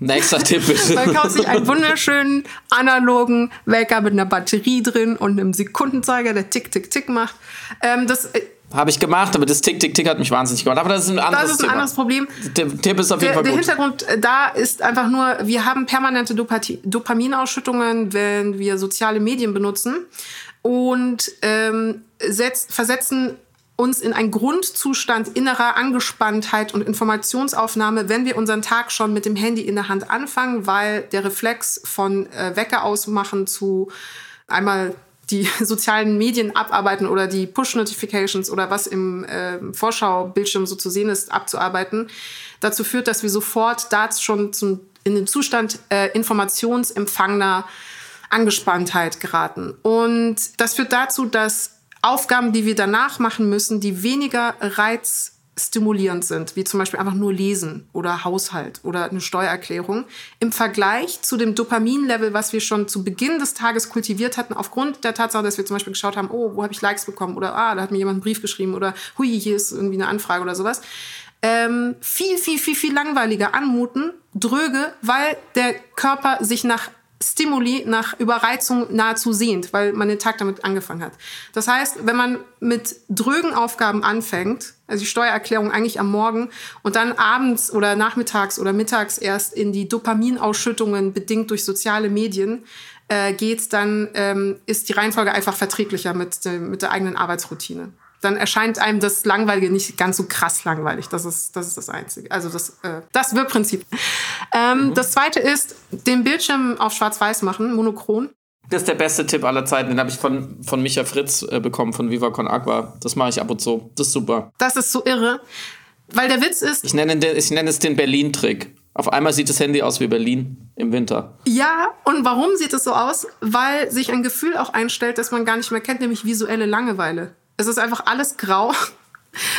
Nächster Tipp bitte. Man kauft sich einen wunderschönen analogen Wecker mit einer Batterie drin und einem Sekundenzeiger, der tick, tick, tick macht. Ähm, das äh, habe ich gemacht, aber das Tick, Tick, Tick hat mich wahnsinnig gemacht. Aber das ist ein anderes Das ist ein anderes Problem. Der Tipp ist auf jeden der, Fall gut. Der Hintergrund äh, da ist einfach nur, wir haben permanente Dopaminausschüttungen, wenn wir soziale Medien benutzen und ähm, setzt, versetzen uns in einen Grundzustand innerer Angespanntheit und Informationsaufnahme, wenn wir unseren Tag schon mit dem Handy in der Hand anfangen, weil der Reflex von äh, Wecker ausmachen zu einmal die sozialen Medien abarbeiten oder die Push-Notifications oder was im äh, Vorschaubildschirm so zu sehen ist, abzuarbeiten, dazu führt, dass wir sofort da schon zum, in den Zustand äh, informationsempfangener Angespanntheit geraten. Und das führt dazu, dass Aufgaben, die wir danach machen müssen, die weniger reizstimulierend sind, wie zum Beispiel einfach nur lesen oder Haushalt oder eine Steuererklärung, im Vergleich zu dem Dopaminlevel, was wir schon zu Beginn des Tages kultiviert hatten, aufgrund der Tatsache, dass wir zum Beispiel geschaut haben, oh, wo habe ich Likes bekommen oder ah, da hat mir jemand einen Brief geschrieben oder hui, hier ist irgendwie eine Anfrage oder sowas. Ähm, viel, viel, viel, viel langweiliger anmuten, dröge, weil der Körper sich nach Stimuli nach Überreizung nahezu sehnt, weil man den Tag damit angefangen hat. Das heißt, wenn man mit drögen Aufgaben anfängt, also die Steuererklärung eigentlich am Morgen und dann abends oder nachmittags oder mittags erst in die Dopaminausschüttungen bedingt durch soziale Medien äh, geht, dann ähm, ist die Reihenfolge einfach verträglicher mit, äh, mit der eigenen Arbeitsroutine dann erscheint einem das Langweilige nicht ganz so krass langweilig. Das ist das, ist das Einzige. Also das, äh, das Wirkprinzip. Ähm, mhm. Das Zweite ist, den Bildschirm auf schwarz-weiß machen, monochron. Das ist der beste Tipp aller Zeiten. Den habe ich von, von Micha Fritz äh, bekommen, von Viva Con Agua. Das mache ich ab und zu. Das ist super. Das ist so irre. Weil der Witz ist. Ich nenne, den, ich nenne es den Berlin-Trick. Auf einmal sieht das Handy aus wie Berlin im Winter. Ja, und warum sieht es so aus? Weil sich ein Gefühl auch einstellt, das man gar nicht mehr kennt, nämlich visuelle Langeweile. Es ist einfach alles grau.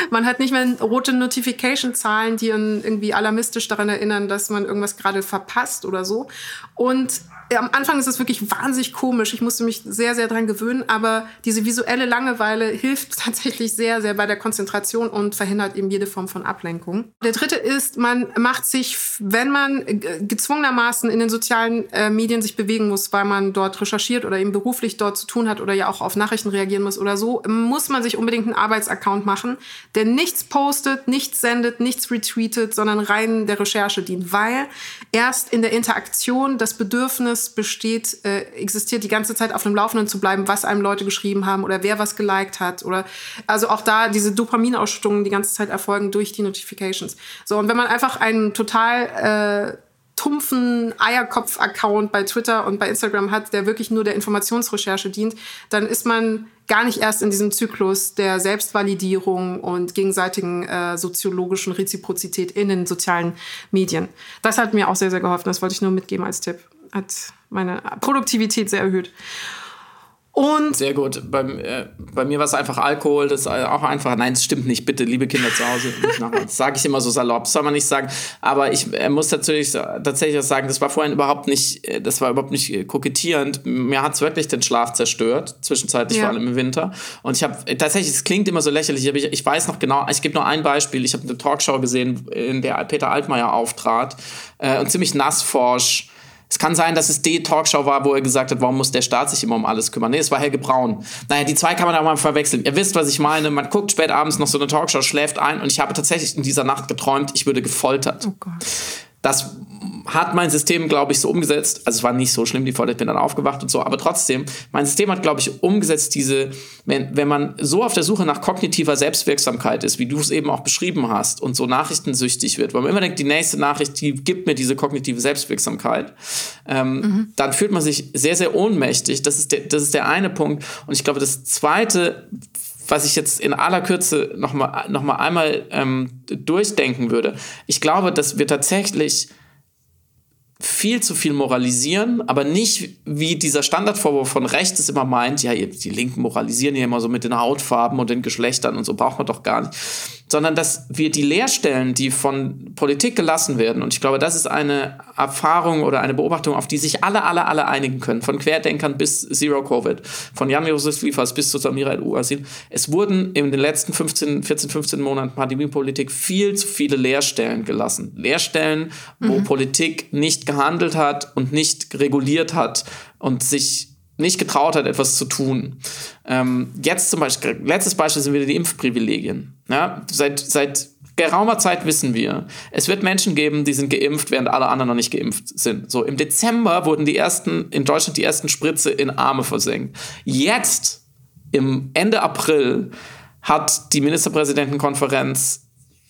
Man hat nicht mehr rote Notification-Zahlen, die irgendwie alarmistisch daran erinnern, dass man irgendwas gerade verpasst oder so. Und am Anfang ist es wirklich wahnsinnig komisch. Ich musste mich sehr, sehr dran gewöhnen, aber diese visuelle Langeweile hilft tatsächlich sehr, sehr bei der Konzentration und verhindert eben jede Form von Ablenkung. Der dritte ist, man macht sich, wenn man gezwungenermaßen in den sozialen äh, Medien sich bewegen muss, weil man dort recherchiert oder eben beruflich dort zu tun hat oder ja auch auf Nachrichten reagieren muss oder so, muss man sich unbedingt einen Arbeitsaccount machen, der nichts postet, nichts sendet, nichts retweetet, sondern rein der Recherche dient, weil erst in der Interaktion das Bedürfnis Bedürfnis besteht, äh, existiert, die ganze Zeit auf dem Laufenden zu bleiben, was einem Leute geschrieben haben oder wer was geliked hat oder also auch da diese Dopaminausschüttungen die ganze Zeit erfolgen durch die Notifications. So und wenn man einfach einen total äh, tumpfen Eierkopf-Account bei Twitter und bei Instagram hat, der wirklich nur der Informationsrecherche dient, dann ist man gar nicht erst in diesem Zyklus der Selbstvalidierung und gegenseitigen äh, soziologischen Reziprozität in den sozialen Medien. Das hat mir auch sehr, sehr geholfen. Das wollte ich nur mitgeben als Tipp hat meine Produktivität sehr erhöht. Und Sehr gut. Bei, äh, bei mir war es einfach Alkohol, das ist auch einfach. Nein, das stimmt nicht. Bitte, liebe Kinder zu Hause. Das sage ich immer so salopp, das soll man nicht sagen. Aber ich äh, muss natürlich tatsächlich auch sagen, das war vorhin überhaupt nicht, äh, das war überhaupt nicht äh, kokettierend. Mir hat es wirklich den Schlaf zerstört, zwischenzeitlich Ja. vor allem im Winter. Und ich habe tatsächlich, es klingt immer so lächerlich, aber ich, ich weiß noch genau, ich gebe nur ein Beispiel. Ich habe eine Talkshow gesehen, in der Peter Altmaier auftrat äh, und ziemlich nassforsch. Es kann sein, dass es die Talkshow war, wo er gesagt hat, warum muss der Staat sich immer um alles kümmern? Nee, es war Helge Braun. Naja, die zwei kann man auch mal verwechseln. Ihr wisst, was ich meine. Man guckt spät abends noch so eine Talkshow, schläft ein und ich habe tatsächlich in dieser Nacht geträumt, ich würde gefoltert. oh Gott. Das hat mein System, glaube ich, so umgesetzt. Also es war nicht so schlimm, die Folge, ich bin dann aufgewacht und so, aber trotzdem, mein System hat, glaube ich, umgesetzt diese, wenn, wenn man so auf der Suche nach kognitiver Selbstwirksamkeit ist, wie du es eben auch beschrieben hast, und so nachrichtensüchtig wird, weil man immer denkt, die nächste Nachricht, die gibt mir diese kognitive Selbstwirksamkeit, ähm, dann fühlt man sich sehr, sehr ohnmächtig. Das ist, der, das ist der eine Punkt. Und ich glaube, das zweite, was ich jetzt in aller Kürze nochmal noch mal einmal ähm, durchdenken würde. Ich glaube, dass wir tatsächlich viel zu viel moralisieren, aber nicht wie dieser Standardvorwurf von rechts es immer meint, ja, die Linken moralisieren ja immer so mit den Hautfarben und den Geschlechtern und so braucht man doch gar nicht, sondern dass wir die Leerstellen, die von Politik gelassen werden, und ich glaube, das ist eine Erfahrung oder eine Beobachtung, auf die sich alle, alle, alle einigen können, von Querdenkern bis Zero Covid, von Jan-Josef Liefers bis zu Samira El-Uasin. Es wurden in den letzten 15, 14, 15 Monaten Pandemiepolitik viel zu viele Leerstellen gelassen. Leerstellen, wo Politik nicht gehandelt hat und nicht reguliert hat und sich nicht getraut hat, etwas zu tun. Ähm, jetzt zum Beispiel, letztes Beispiel sind wieder die Impfprivilegien. Ja, seit, seit geraumer Zeit wissen wir, es wird Menschen geben, die sind geimpft, während alle anderen noch nicht geimpft sind. So, im Dezember wurden die ersten, in Deutschland die ersten Spritze in Arme versenkt. Jetzt, im Ende April, hat die Ministerpräsidentenkonferenz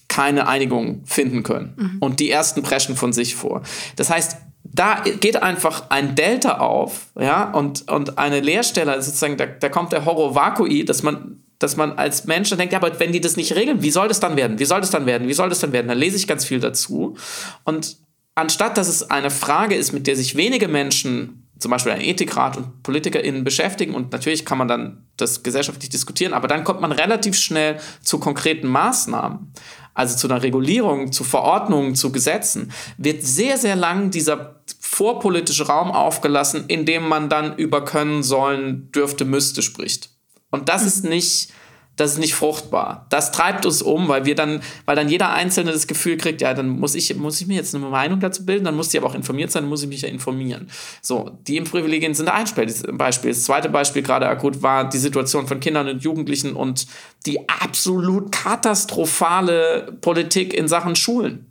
keine Einigung finden können. Und die ersten preschen von sich vor. Das heißt, da geht einfach ein Delta auf, ja, und, und eine Leerstelle, also sozusagen, da, da kommt der Horror Vakui, dass man, dass man als Mensch dann denkt, ja, aber wenn die das nicht regeln, wie soll das dann werden? Wie soll das dann werden? Wie soll das dann werden? Dann lese ich ganz viel dazu. Und anstatt dass es eine Frage ist, mit der sich wenige Menschen, zum Beispiel ein Ethikrat und PolitikerInnen beschäftigen, und natürlich kann man dann das gesellschaftlich diskutieren, aber dann kommt man relativ schnell zu konkreten Maßnahmen, also zu einer Regulierung, zu Verordnungen, zu Gesetzen, wird sehr, sehr lang dieser vorpolitische Raum aufgelassen, in dem man dann über können, sollen, dürfte, müsste spricht. Und das ist nicht, das ist nicht fruchtbar. Das treibt uns um, weil wir dann, weil dann jeder Einzelne das Gefühl kriegt, ja, dann muss ich, muss ich mir jetzt eine Meinung dazu bilden, dann muss die aber auch informiert sein, dann muss ich mich ja informieren. So, die Impfprivilegien sind ein Beispiel. Das zweite Beispiel gerade akut war die Situation von Kindern und Jugendlichen und die absolut katastrophale Politik in Sachen Schulen.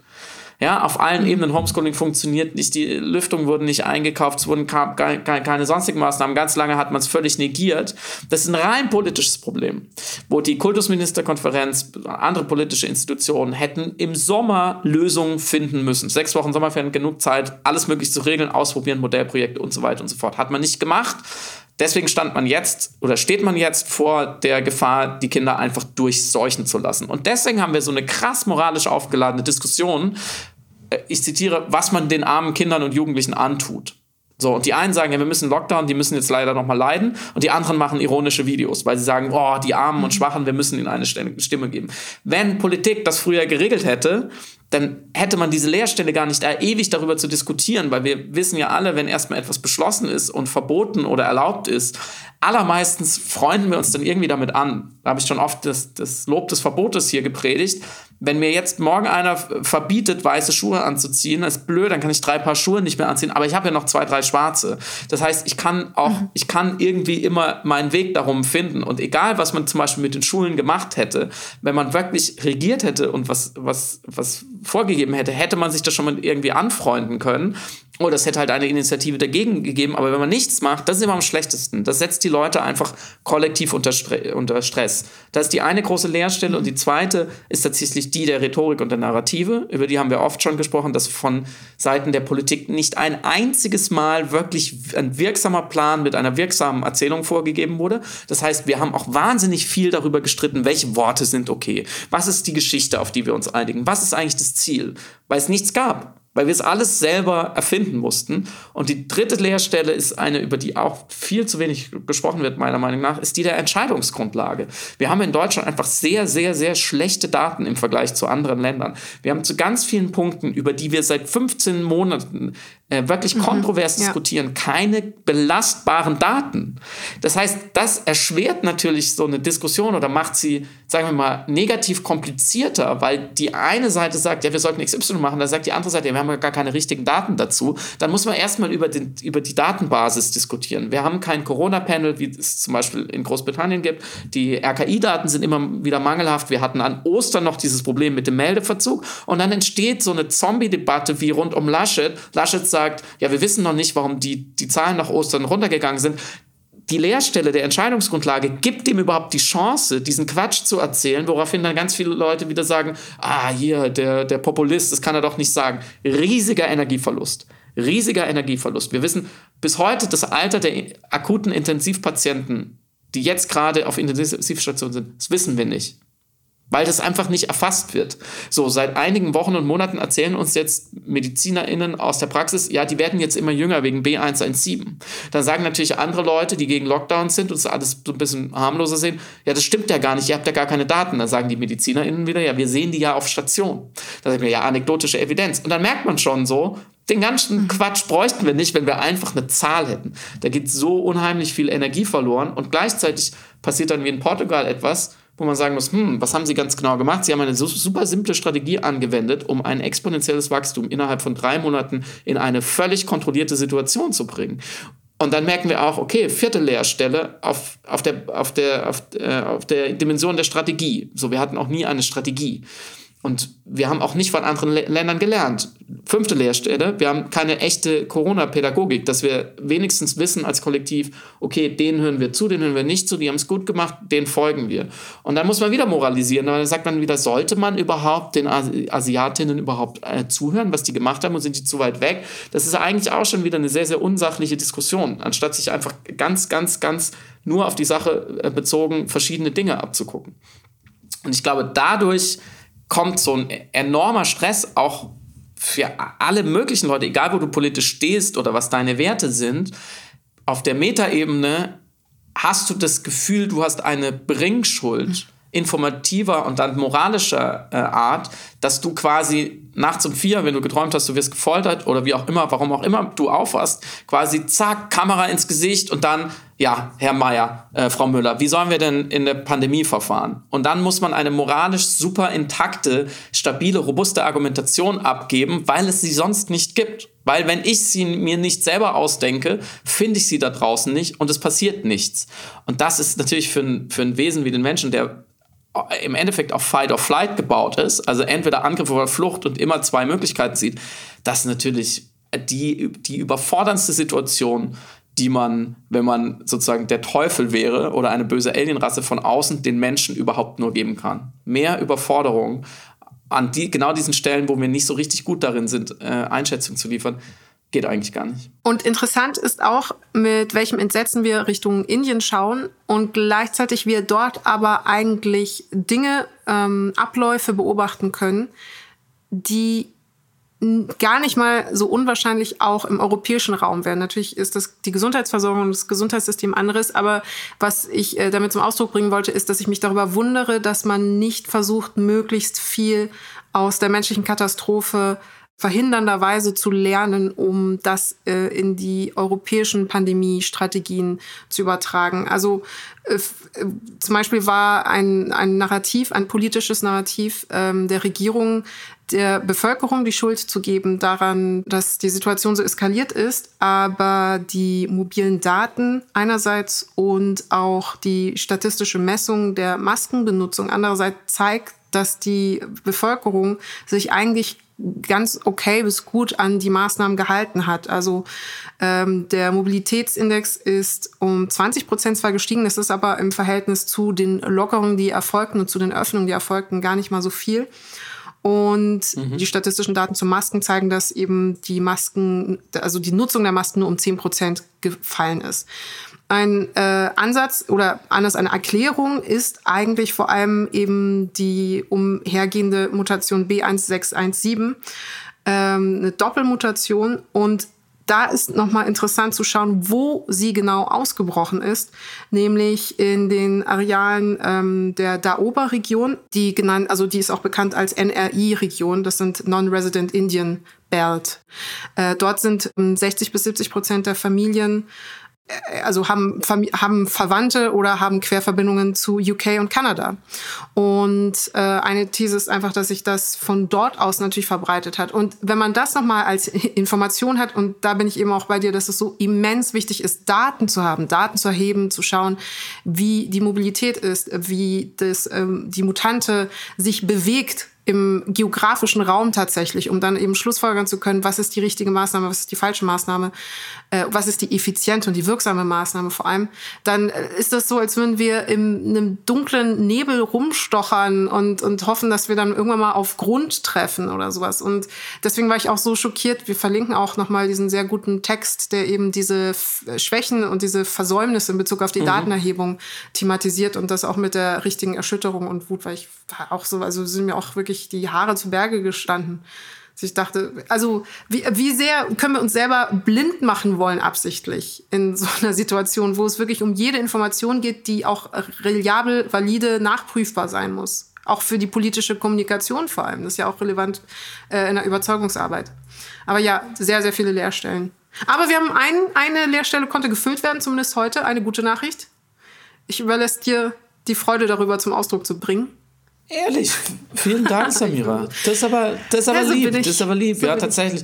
Ja, auf allen Ebenen Homeschooling funktioniert nicht, die Lüftung wurden nicht eingekauft, es wurden ka- ke- ke- keine sonstigen Maßnahmen, ganz lange hat man es völlig negiert. Das ist ein rein politisches Problem, wo die Kultusministerkonferenz, andere politische Institutionen hätten im Sommer Lösungen finden müssen. Sechs Wochen Sommerferien, genug Zeit, alles möglich zu regeln, ausprobieren, Modellprojekte und so weiter und so fort. Hat man nicht gemacht. Deswegen stand man jetzt oder steht man jetzt vor der Gefahr, die Kinder einfach durchseuchen zu lassen. Und deswegen haben wir so eine krass moralisch aufgeladene Diskussion. Äh, Ich zitiere, was man den armen Kindern und Jugendlichen antut. So, und die einen sagen, ja, wir müssen Lockdown, die müssen jetzt leider nochmal leiden. Und die anderen machen ironische Videos, weil sie sagen, oh, die Armen und Schwachen, wir müssen ihnen eine Stimme geben. Wenn Politik das früher geregelt hätte, dann hätte man diese Leerstelle gar nicht da ewig darüber zu diskutieren, weil wir wissen ja alle, wenn erstmal etwas beschlossen ist und verboten oder erlaubt ist, allermeistens freunden wir uns dann irgendwie damit an. Da habe ich schon oft das, das Lob des Verbotes hier gepredigt. Wenn mir jetzt morgen einer verbietet, weiße Schuhe anzuziehen, ist blöd, dann kann ich drei Paar Schuhe nicht mehr anziehen, aber ich habe ja noch zwei, drei schwarze. Das heißt, ich kann auch, ich kann irgendwie immer meinen Weg darum finden. Und egal, was man zum Beispiel mit den Schulen gemacht hätte, wenn man wirklich regiert hätte und was, was, was vorgegeben hätte, hätte man sich das schon mal irgendwie anfreunden können. Oder es hätte halt eine Initiative dagegen gegeben. Aber wenn man nichts macht, das ist immer am schlechtesten. Das setzt die Leute einfach kollektiv unter, unter Stress. Das ist die eine große Leerstelle. Und die zweite ist tatsächlich die der Rhetorik und der Narrative. Über die haben wir oft schon gesprochen, dass von Seiten der Politik nicht ein einziges Mal wirklich ein wirksamer Plan mit einer wirksamen Erzählung vorgegeben wurde. Das heißt, wir haben auch wahnsinnig viel darüber gestritten, welche Worte sind okay. Was ist die Geschichte, auf die wir uns einigen? Was ist eigentlich das Ziel? Weil es nichts gab. Weil wir es alles selber erfinden mussten. Und die dritte Lehrstelle ist eine, über die auch viel zu wenig gesprochen wird, meiner Meinung nach, ist die der Entscheidungsgrundlage. Wir haben in Deutschland einfach sehr, sehr, sehr schlechte Daten im Vergleich zu anderen Ländern. Wir haben zu ganz vielen Punkten, über die wir seit 15 Monaten äh, wirklich mhm, kontrovers ja. diskutieren, keine belastbaren Daten. Das heißt, das erschwert natürlich so eine Diskussion oder macht sie, sagen wir mal, negativ komplizierter, weil die eine Seite sagt, ja, wir sollten XY machen, da sagt die andere Seite, ja, wir haben gar keine richtigen Daten dazu. Dann muss man erstmal über, den, über die Datenbasis diskutieren. Wir haben kein Corona-Panel, wie es zum Beispiel in Großbritannien gibt. Die RKI-Daten sind immer wieder mangelhaft. Wir hatten an Ostern noch dieses Problem mit dem Meldeverzug und dann entsteht so eine Zombie-Debatte wie rund um Laschet. Laschet sagt, sagt, ja, wir wissen noch nicht, warum die, die Zahlen nach Ostern runtergegangen sind. Die Leerstelle der Entscheidungsgrundlage gibt ihm überhaupt die Chance, diesen Quatsch zu erzählen, woraufhin dann ganz viele Leute wieder sagen, ah, hier, der, der Populist, das kann er doch nicht sagen. Riesiger Energieverlust. Riesiger Energieverlust. Wir wissen bis heute das Alter der akuten Intensivpatienten, die jetzt gerade auf Intensivstationen sind, das wissen wir nicht weil das einfach nicht erfasst wird. So, seit einigen Wochen und Monaten erzählen uns jetzt MedizinerInnen aus der Praxis, ja, die werden jetzt immer jünger wegen B117. Dann sagen natürlich andere Leute, die gegen Lockdowns sind und das alles so ein bisschen harmloser sehen, ja, das stimmt ja gar nicht, ihr habt ja gar keine Daten. Dann sagen die MedizinerInnen wieder, ja, wir sehen die ja auf Station. Da sagen wir, ja, anekdotische Evidenz. Und dann merkt man schon so, den ganzen mhm. Quatsch bräuchten wir nicht, wenn wir einfach eine Zahl hätten. Da geht so unheimlich viel Energie verloren und gleichzeitig passiert dann wie in Portugal etwas, wo man sagen muss, hm, was haben sie ganz genau gemacht? Sie haben eine super simple Strategie angewendet, um ein exponentielles Wachstum innerhalb von drei Monaten in eine völlig kontrollierte Situation zu bringen. Und dann merken wir auch, okay, vierte Leerstelle auf, auf, der, auf, der, auf, äh, auf der Dimension der Strategie. So, wir hatten auch nie eine Strategie. Und wir haben auch nicht von anderen Ländern gelernt. Fünfte Lehrstelle, wir haben keine echte Corona-Pädagogik, dass wir wenigstens wissen als Kollektiv, okay, denen hören wir zu, denen hören wir nicht zu, die haben es gut gemacht, denen folgen wir. Und dann muss man wieder moralisieren, dann sagt man wieder, sollte man überhaupt den Asiatinnen überhaupt äh, zuhören, was die gemacht haben und sind die zu weit weg? Das ist eigentlich auch schon wieder eine sehr, sehr unsachliche Diskussion, anstatt sich einfach ganz, ganz, ganz nur auf die Sache äh, bezogen verschiedene Dinge abzugucken. Und ich glaube, dadurch kommt so ein enormer Stress auch für alle möglichen Leute, egal wo du politisch stehst oder was deine Werte sind. Auf der Metaebene hast du das Gefühl, du hast eine Bringschuld informativer und dann moralischer äh, Art, dass du quasi nachts um vier, wenn du geträumt hast, du wirst gefoltert oder wie auch immer, warum auch immer du aufwachst, quasi zack, Kamera ins Gesicht und dann, ja, Herr Meier, äh, Frau Müller, wie sollen wir denn in der Pandemie verfahren? Und dann muss man eine moralisch super intakte, stabile, robuste Argumentation abgeben, weil es sie sonst nicht gibt. Weil wenn ich sie mir nicht selber ausdenke, finde ich sie da draußen nicht und es passiert nichts. Und das ist natürlich für ein, für ein Wesen wie den Menschen, der im Endeffekt auf Fight or Flight gebaut ist, also entweder Angriff oder Flucht und immer zwei Möglichkeiten sieht, das ist natürlich die, die überforderndste Situation, die man, wenn man sozusagen der Teufel wäre oder eine böse Alienrasse von außen den Menschen überhaupt nur geben kann. Mehr Überforderung an die, genau diesen Stellen, wo wir nicht so richtig gut darin sind, äh, Einschätzungen zu liefern, geht eigentlich gar nicht. Und interessant ist auch, mit welchem Entsetzen wir Richtung Indien schauen und gleichzeitig wir dort aber eigentlich Dinge, ähm, Abläufe beobachten können, die gar nicht mal so unwahrscheinlich auch im europäischen Raum wären. Natürlich ist das die Gesundheitsversorgung und das Gesundheitssystem anderes, aber was ich äh, damit zum Ausdruck bringen wollte, ist, dass ich mich darüber wundere, dass man nicht versucht, möglichst viel aus der menschlichen Katastrophe verhindernderweise zu lernen, um das äh, in die europäischen Pandemiestrategien zu übertragen. Also äh, äh, zum Beispiel war ein, ein Narrativ, ein politisches Narrativ ähm, der Regierung, der Bevölkerung die Schuld zu geben daran, dass die Situation so eskaliert ist, aber die mobilen Daten einerseits und auch die statistische Messung der Maskenbenutzung andererseits zeigt, dass die Bevölkerung sich eigentlich ganz okay bis gut an die Maßnahmen gehalten hat. Also ähm, der Mobilitätsindex ist um 20 Prozent zwar gestiegen, das ist aber im Verhältnis zu den Lockerungen, die erfolgten und zu den Öffnungen, die erfolgten, gar nicht mal so viel. Und mhm. die statistischen Daten zu Masken zeigen, dass eben die Masken, also die Nutzung der Masken nur um 10 Prozent gefallen ist. Ein äh, Ansatz oder anders eine Erklärung ist eigentlich vor allem eben die umhergehende Mutation B1617 ähm, eine Doppelmutation und da ist nochmal interessant zu schauen, wo sie genau ausgebrochen ist, nämlich in den Arealen ähm, der Daoba-Region, die genannt, also die ist auch bekannt als NRI-Region, das sind Non-Resident Indian Belt. Äh, dort sind 60 ähm, bis 70 Prozent der Familien also haben, haben Verwandte oder haben Querverbindungen zu UK und Kanada. Und äh, eine These ist einfach, dass sich das von dort aus natürlich verbreitet hat. Und wenn man das nochmal als Information hat, und da bin ich eben auch bei dir, dass es so immens wichtig ist, Daten zu haben, Daten zu erheben, zu schauen, wie die Mobilität ist, wie das, ähm, die Mutante sich bewegt im geografischen Raum tatsächlich, um dann eben schlussfolgern zu können, was ist die richtige Maßnahme, was ist die falsche Maßnahme, äh, was ist die effiziente und die wirksame Maßnahme vor allem, dann äh, ist das so, als würden wir in einem dunklen Nebel rumstochern und, und hoffen, dass wir dann irgendwann mal auf Grund treffen oder sowas. Und deswegen war ich auch so schockiert. Wir verlinken auch nochmal diesen sehr guten Text, der eben diese Schwächen und diese Versäumnisse in Bezug auf die mhm. Datenerhebung thematisiert und das auch mit der richtigen Erschütterung und Wut, weil ich auch so, also sind mir auch wirklich wirklich die Haare zu Berge gestanden. Also ich dachte, also wie, wie sehr können wir uns selber blind machen wollen absichtlich in so einer Situation, wo es wirklich um jede Information geht, die auch reliabel, valide, nachprüfbar sein muss. Auch für die politische Kommunikation vor allem. Das ist ja auch relevant äh, in der Überzeugungsarbeit. Aber ja, sehr, sehr viele Lehrstellen. Aber wir haben ein, eine Lehrstelle konnte gefüllt werden, zumindest heute. Eine gute Nachricht. Ich überlässt dir die Freude darüber zum Ausdruck zu bringen. Ehrlich, vielen Dank, Samira. Das ist aber, das ist aber ja, so lieb. Das ist aber lieb. So ja, tatsächlich.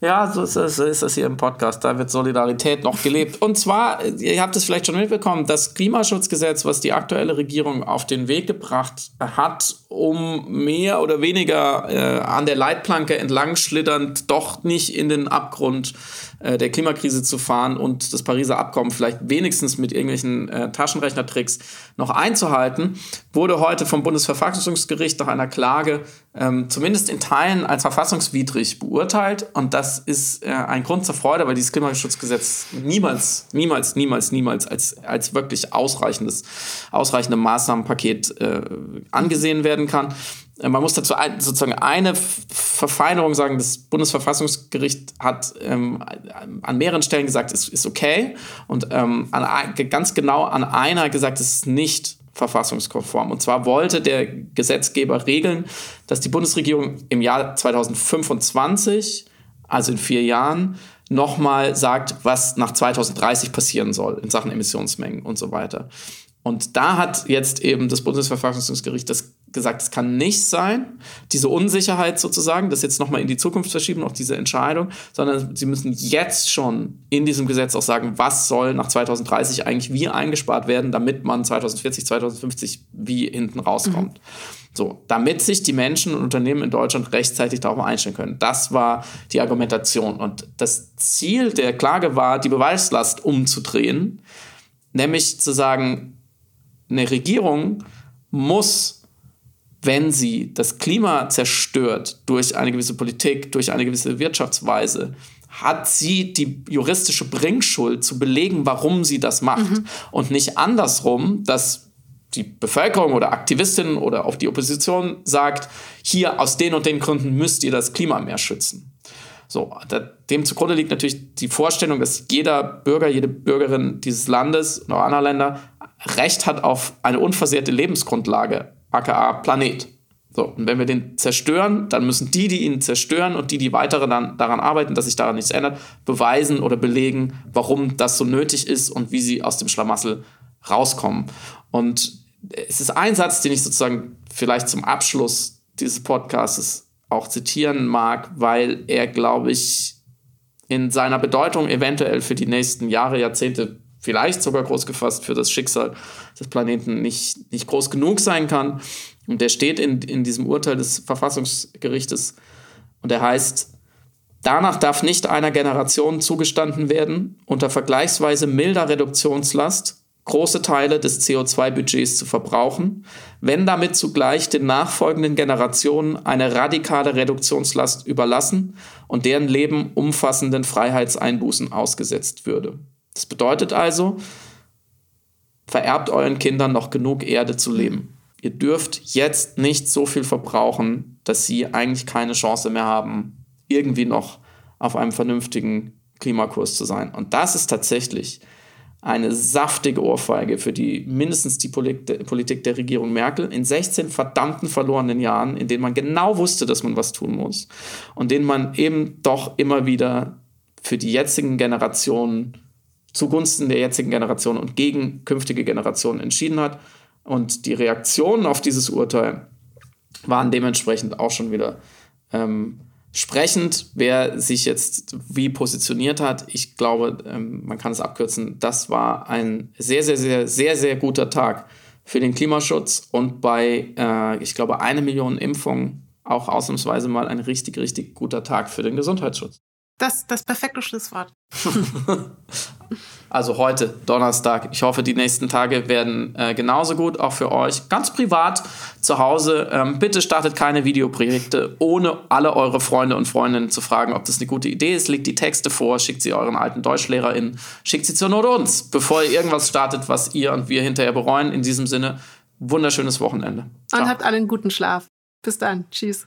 Ja, so ist, das, so ist das hier im Podcast. Da wird Solidarität noch gelebt. Und zwar, ihr habt es vielleicht schon mitbekommen, das Klimaschutzgesetz, was die aktuelle Regierung auf den Weg gebracht hat, um mehr oder weniger äh, an der Leitplanke entlang schlitternd doch nicht in den Abgrund äh, der Klimakrise zu fahren und das Pariser Abkommen vielleicht wenigstens mit irgendwelchen äh, Taschenrechnertricks noch einzuhalten, wurde heute vom Bundesverfassungsgericht nach einer Klage ähm, zumindest in Teilen als verfassungswidrig beurteilt. Und das ist äh, ein Grund zur Freude, weil dieses Klimaschutzgesetz niemals, niemals, niemals, niemals als, als wirklich ausreichendes, ausreichende Maßnahmenpaket äh, angesehen werden kann. Äh, man muss dazu ein, sozusagen eine Verfeinerung sagen, das Bundesverfassungsgericht hat ähm, an mehreren Stellen gesagt, es ist okay und ähm, an, ganz genau an einer gesagt, es ist nicht verfassungskonform. Und zwar wollte der Gesetzgeber regeln, dass die Bundesregierung im Jahr 2025, also in vier Jahren, nochmal sagt, was nach 2030 passieren soll in Sachen Emissionsmengen und so weiter. Und da hat jetzt eben das Bundesverfassungsgericht das gesagt, es kann nicht sein, diese Unsicherheit sozusagen, das jetzt nochmal in die Zukunft verschieben, auch diese Entscheidung, sondern sie müssen jetzt schon in diesem Gesetz auch sagen, was soll nach 2030 eigentlich wie eingespart werden, damit man 2040, 2050 wie hinten rauskommt. Mhm. So, damit sich die Menschen und Unternehmen in Deutschland rechtzeitig darauf einstellen können. Das war die Argumentation. Und das Ziel der Klage war, die Beweislast umzudrehen, nämlich zu sagen, eine Regierung muss wenn sie das Klima zerstört durch eine gewisse Politik, durch eine gewisse Wirtschaftsweise, hat sie die juristische Bringschuld zu belegen, warum sie das macht. Mhm. Und nicht andersrum, dass die Bevölkerung oder Aktivistinnen oder auch die Opposition sagt, hier aus den und den Gründen müsst ihr das Klima mehr schützen. So, dem zugrunde liegt natürlich die Vorstellung, dass jeder Bürger, jede Bürgerin dieses Landes oder anderer Länder Recht hat auf eine unversehrte Lebensgrundlage aka Planet. So, und wenn wir den zerstören, dann müssen die, die ihn zerstören und die, die weitere dann daran arbeiten, dass sich daran nichts ändert, beweisen oder belegen, warum das so nötig ist und wie sie aus dem Schlamassel rauskommen. Und es ist ein Satz, den ich sozusagen vielleicht zum Abschluss dieses Podcasts auch zitieren mag, weil er, glaube ich, in seiner Bedeutung eventuell für die nächsten Jahre, Jahrzehnte vielleicht sogar groß gefasst für das Schicksal des Planeten nicht, nicht groß genug sein kann. Und der steht in, in diesem Urteil des Verfassungsgerichtes und der heißt, danach darf nicht einer Generation zugestanden werden, unter vergleichsweise milder Reduktionslast große Teile des CO2-Budgets zu verbrauchen, wenn damit zugleich den nachfolgenden Generationen eine radikale Reduktionslast überlassen und deren Leben umfassenden Freiheitseinbußen ausgesetzt würde. Das bedeutet also, vererbt euren Kindern noch genug Erde zu leben. Ihr dürft jetzt nicht so viel verbrauchen, dass sie eigentlich keine Chance mehr haben, irgendwie noch auf einem vernünftigen Klimakurs zu sein. Und das ist tatsächlich eine saftige Ohrfeige für die mindestens die Politik der Regierung Merkel in 16 verdammten verlorenen Jahren, in denen man genau wusste, dass man was tun muss und denen man eben doch immer wieder für die jetzigen Generationen zugunsten der jetzigen Generation und gegen künftige Generationen entschieden hat. Und die Reaktionen auf dieses Urteil waren dementsprechend auch schon wieder ähm, sprechend, wer sich jetzt wie positioniert hat. Ich glaube, ähm, man kann es abkürzen. Das war ein sehr, sehr, sehr, sehr, sehr guter Tag für den Klimaschutz und bei, äh, ich glaube, eine Million Impfungen auch ausnahmsweise mal ein richtig, richtig guter Tag für den Gesundheitsschutz. Das, das perfekte Schlusswort. also heute, Donnerstag. Ich hoffe, die nächsten Tage werden äh, genauso gut, auch für euch. Ganz privat zu Hause. Ähm, bitte startet keine Videoprojekte, ohne alle eure Freunde und Freundinnen zu fragen, ob das eine gute Idee ist. Legt die Texte vor, schickt sie euren alten DeutschlehrerInnen, schickt sie zur Not uns, bevor ihr irgendwas startet, was ihr und wir hinterher bereuen. In diesem Sinne, wunderschönes Wochenende. Ciao. Und habt alle einen guten Schlaf. Bis dann. Tschüss.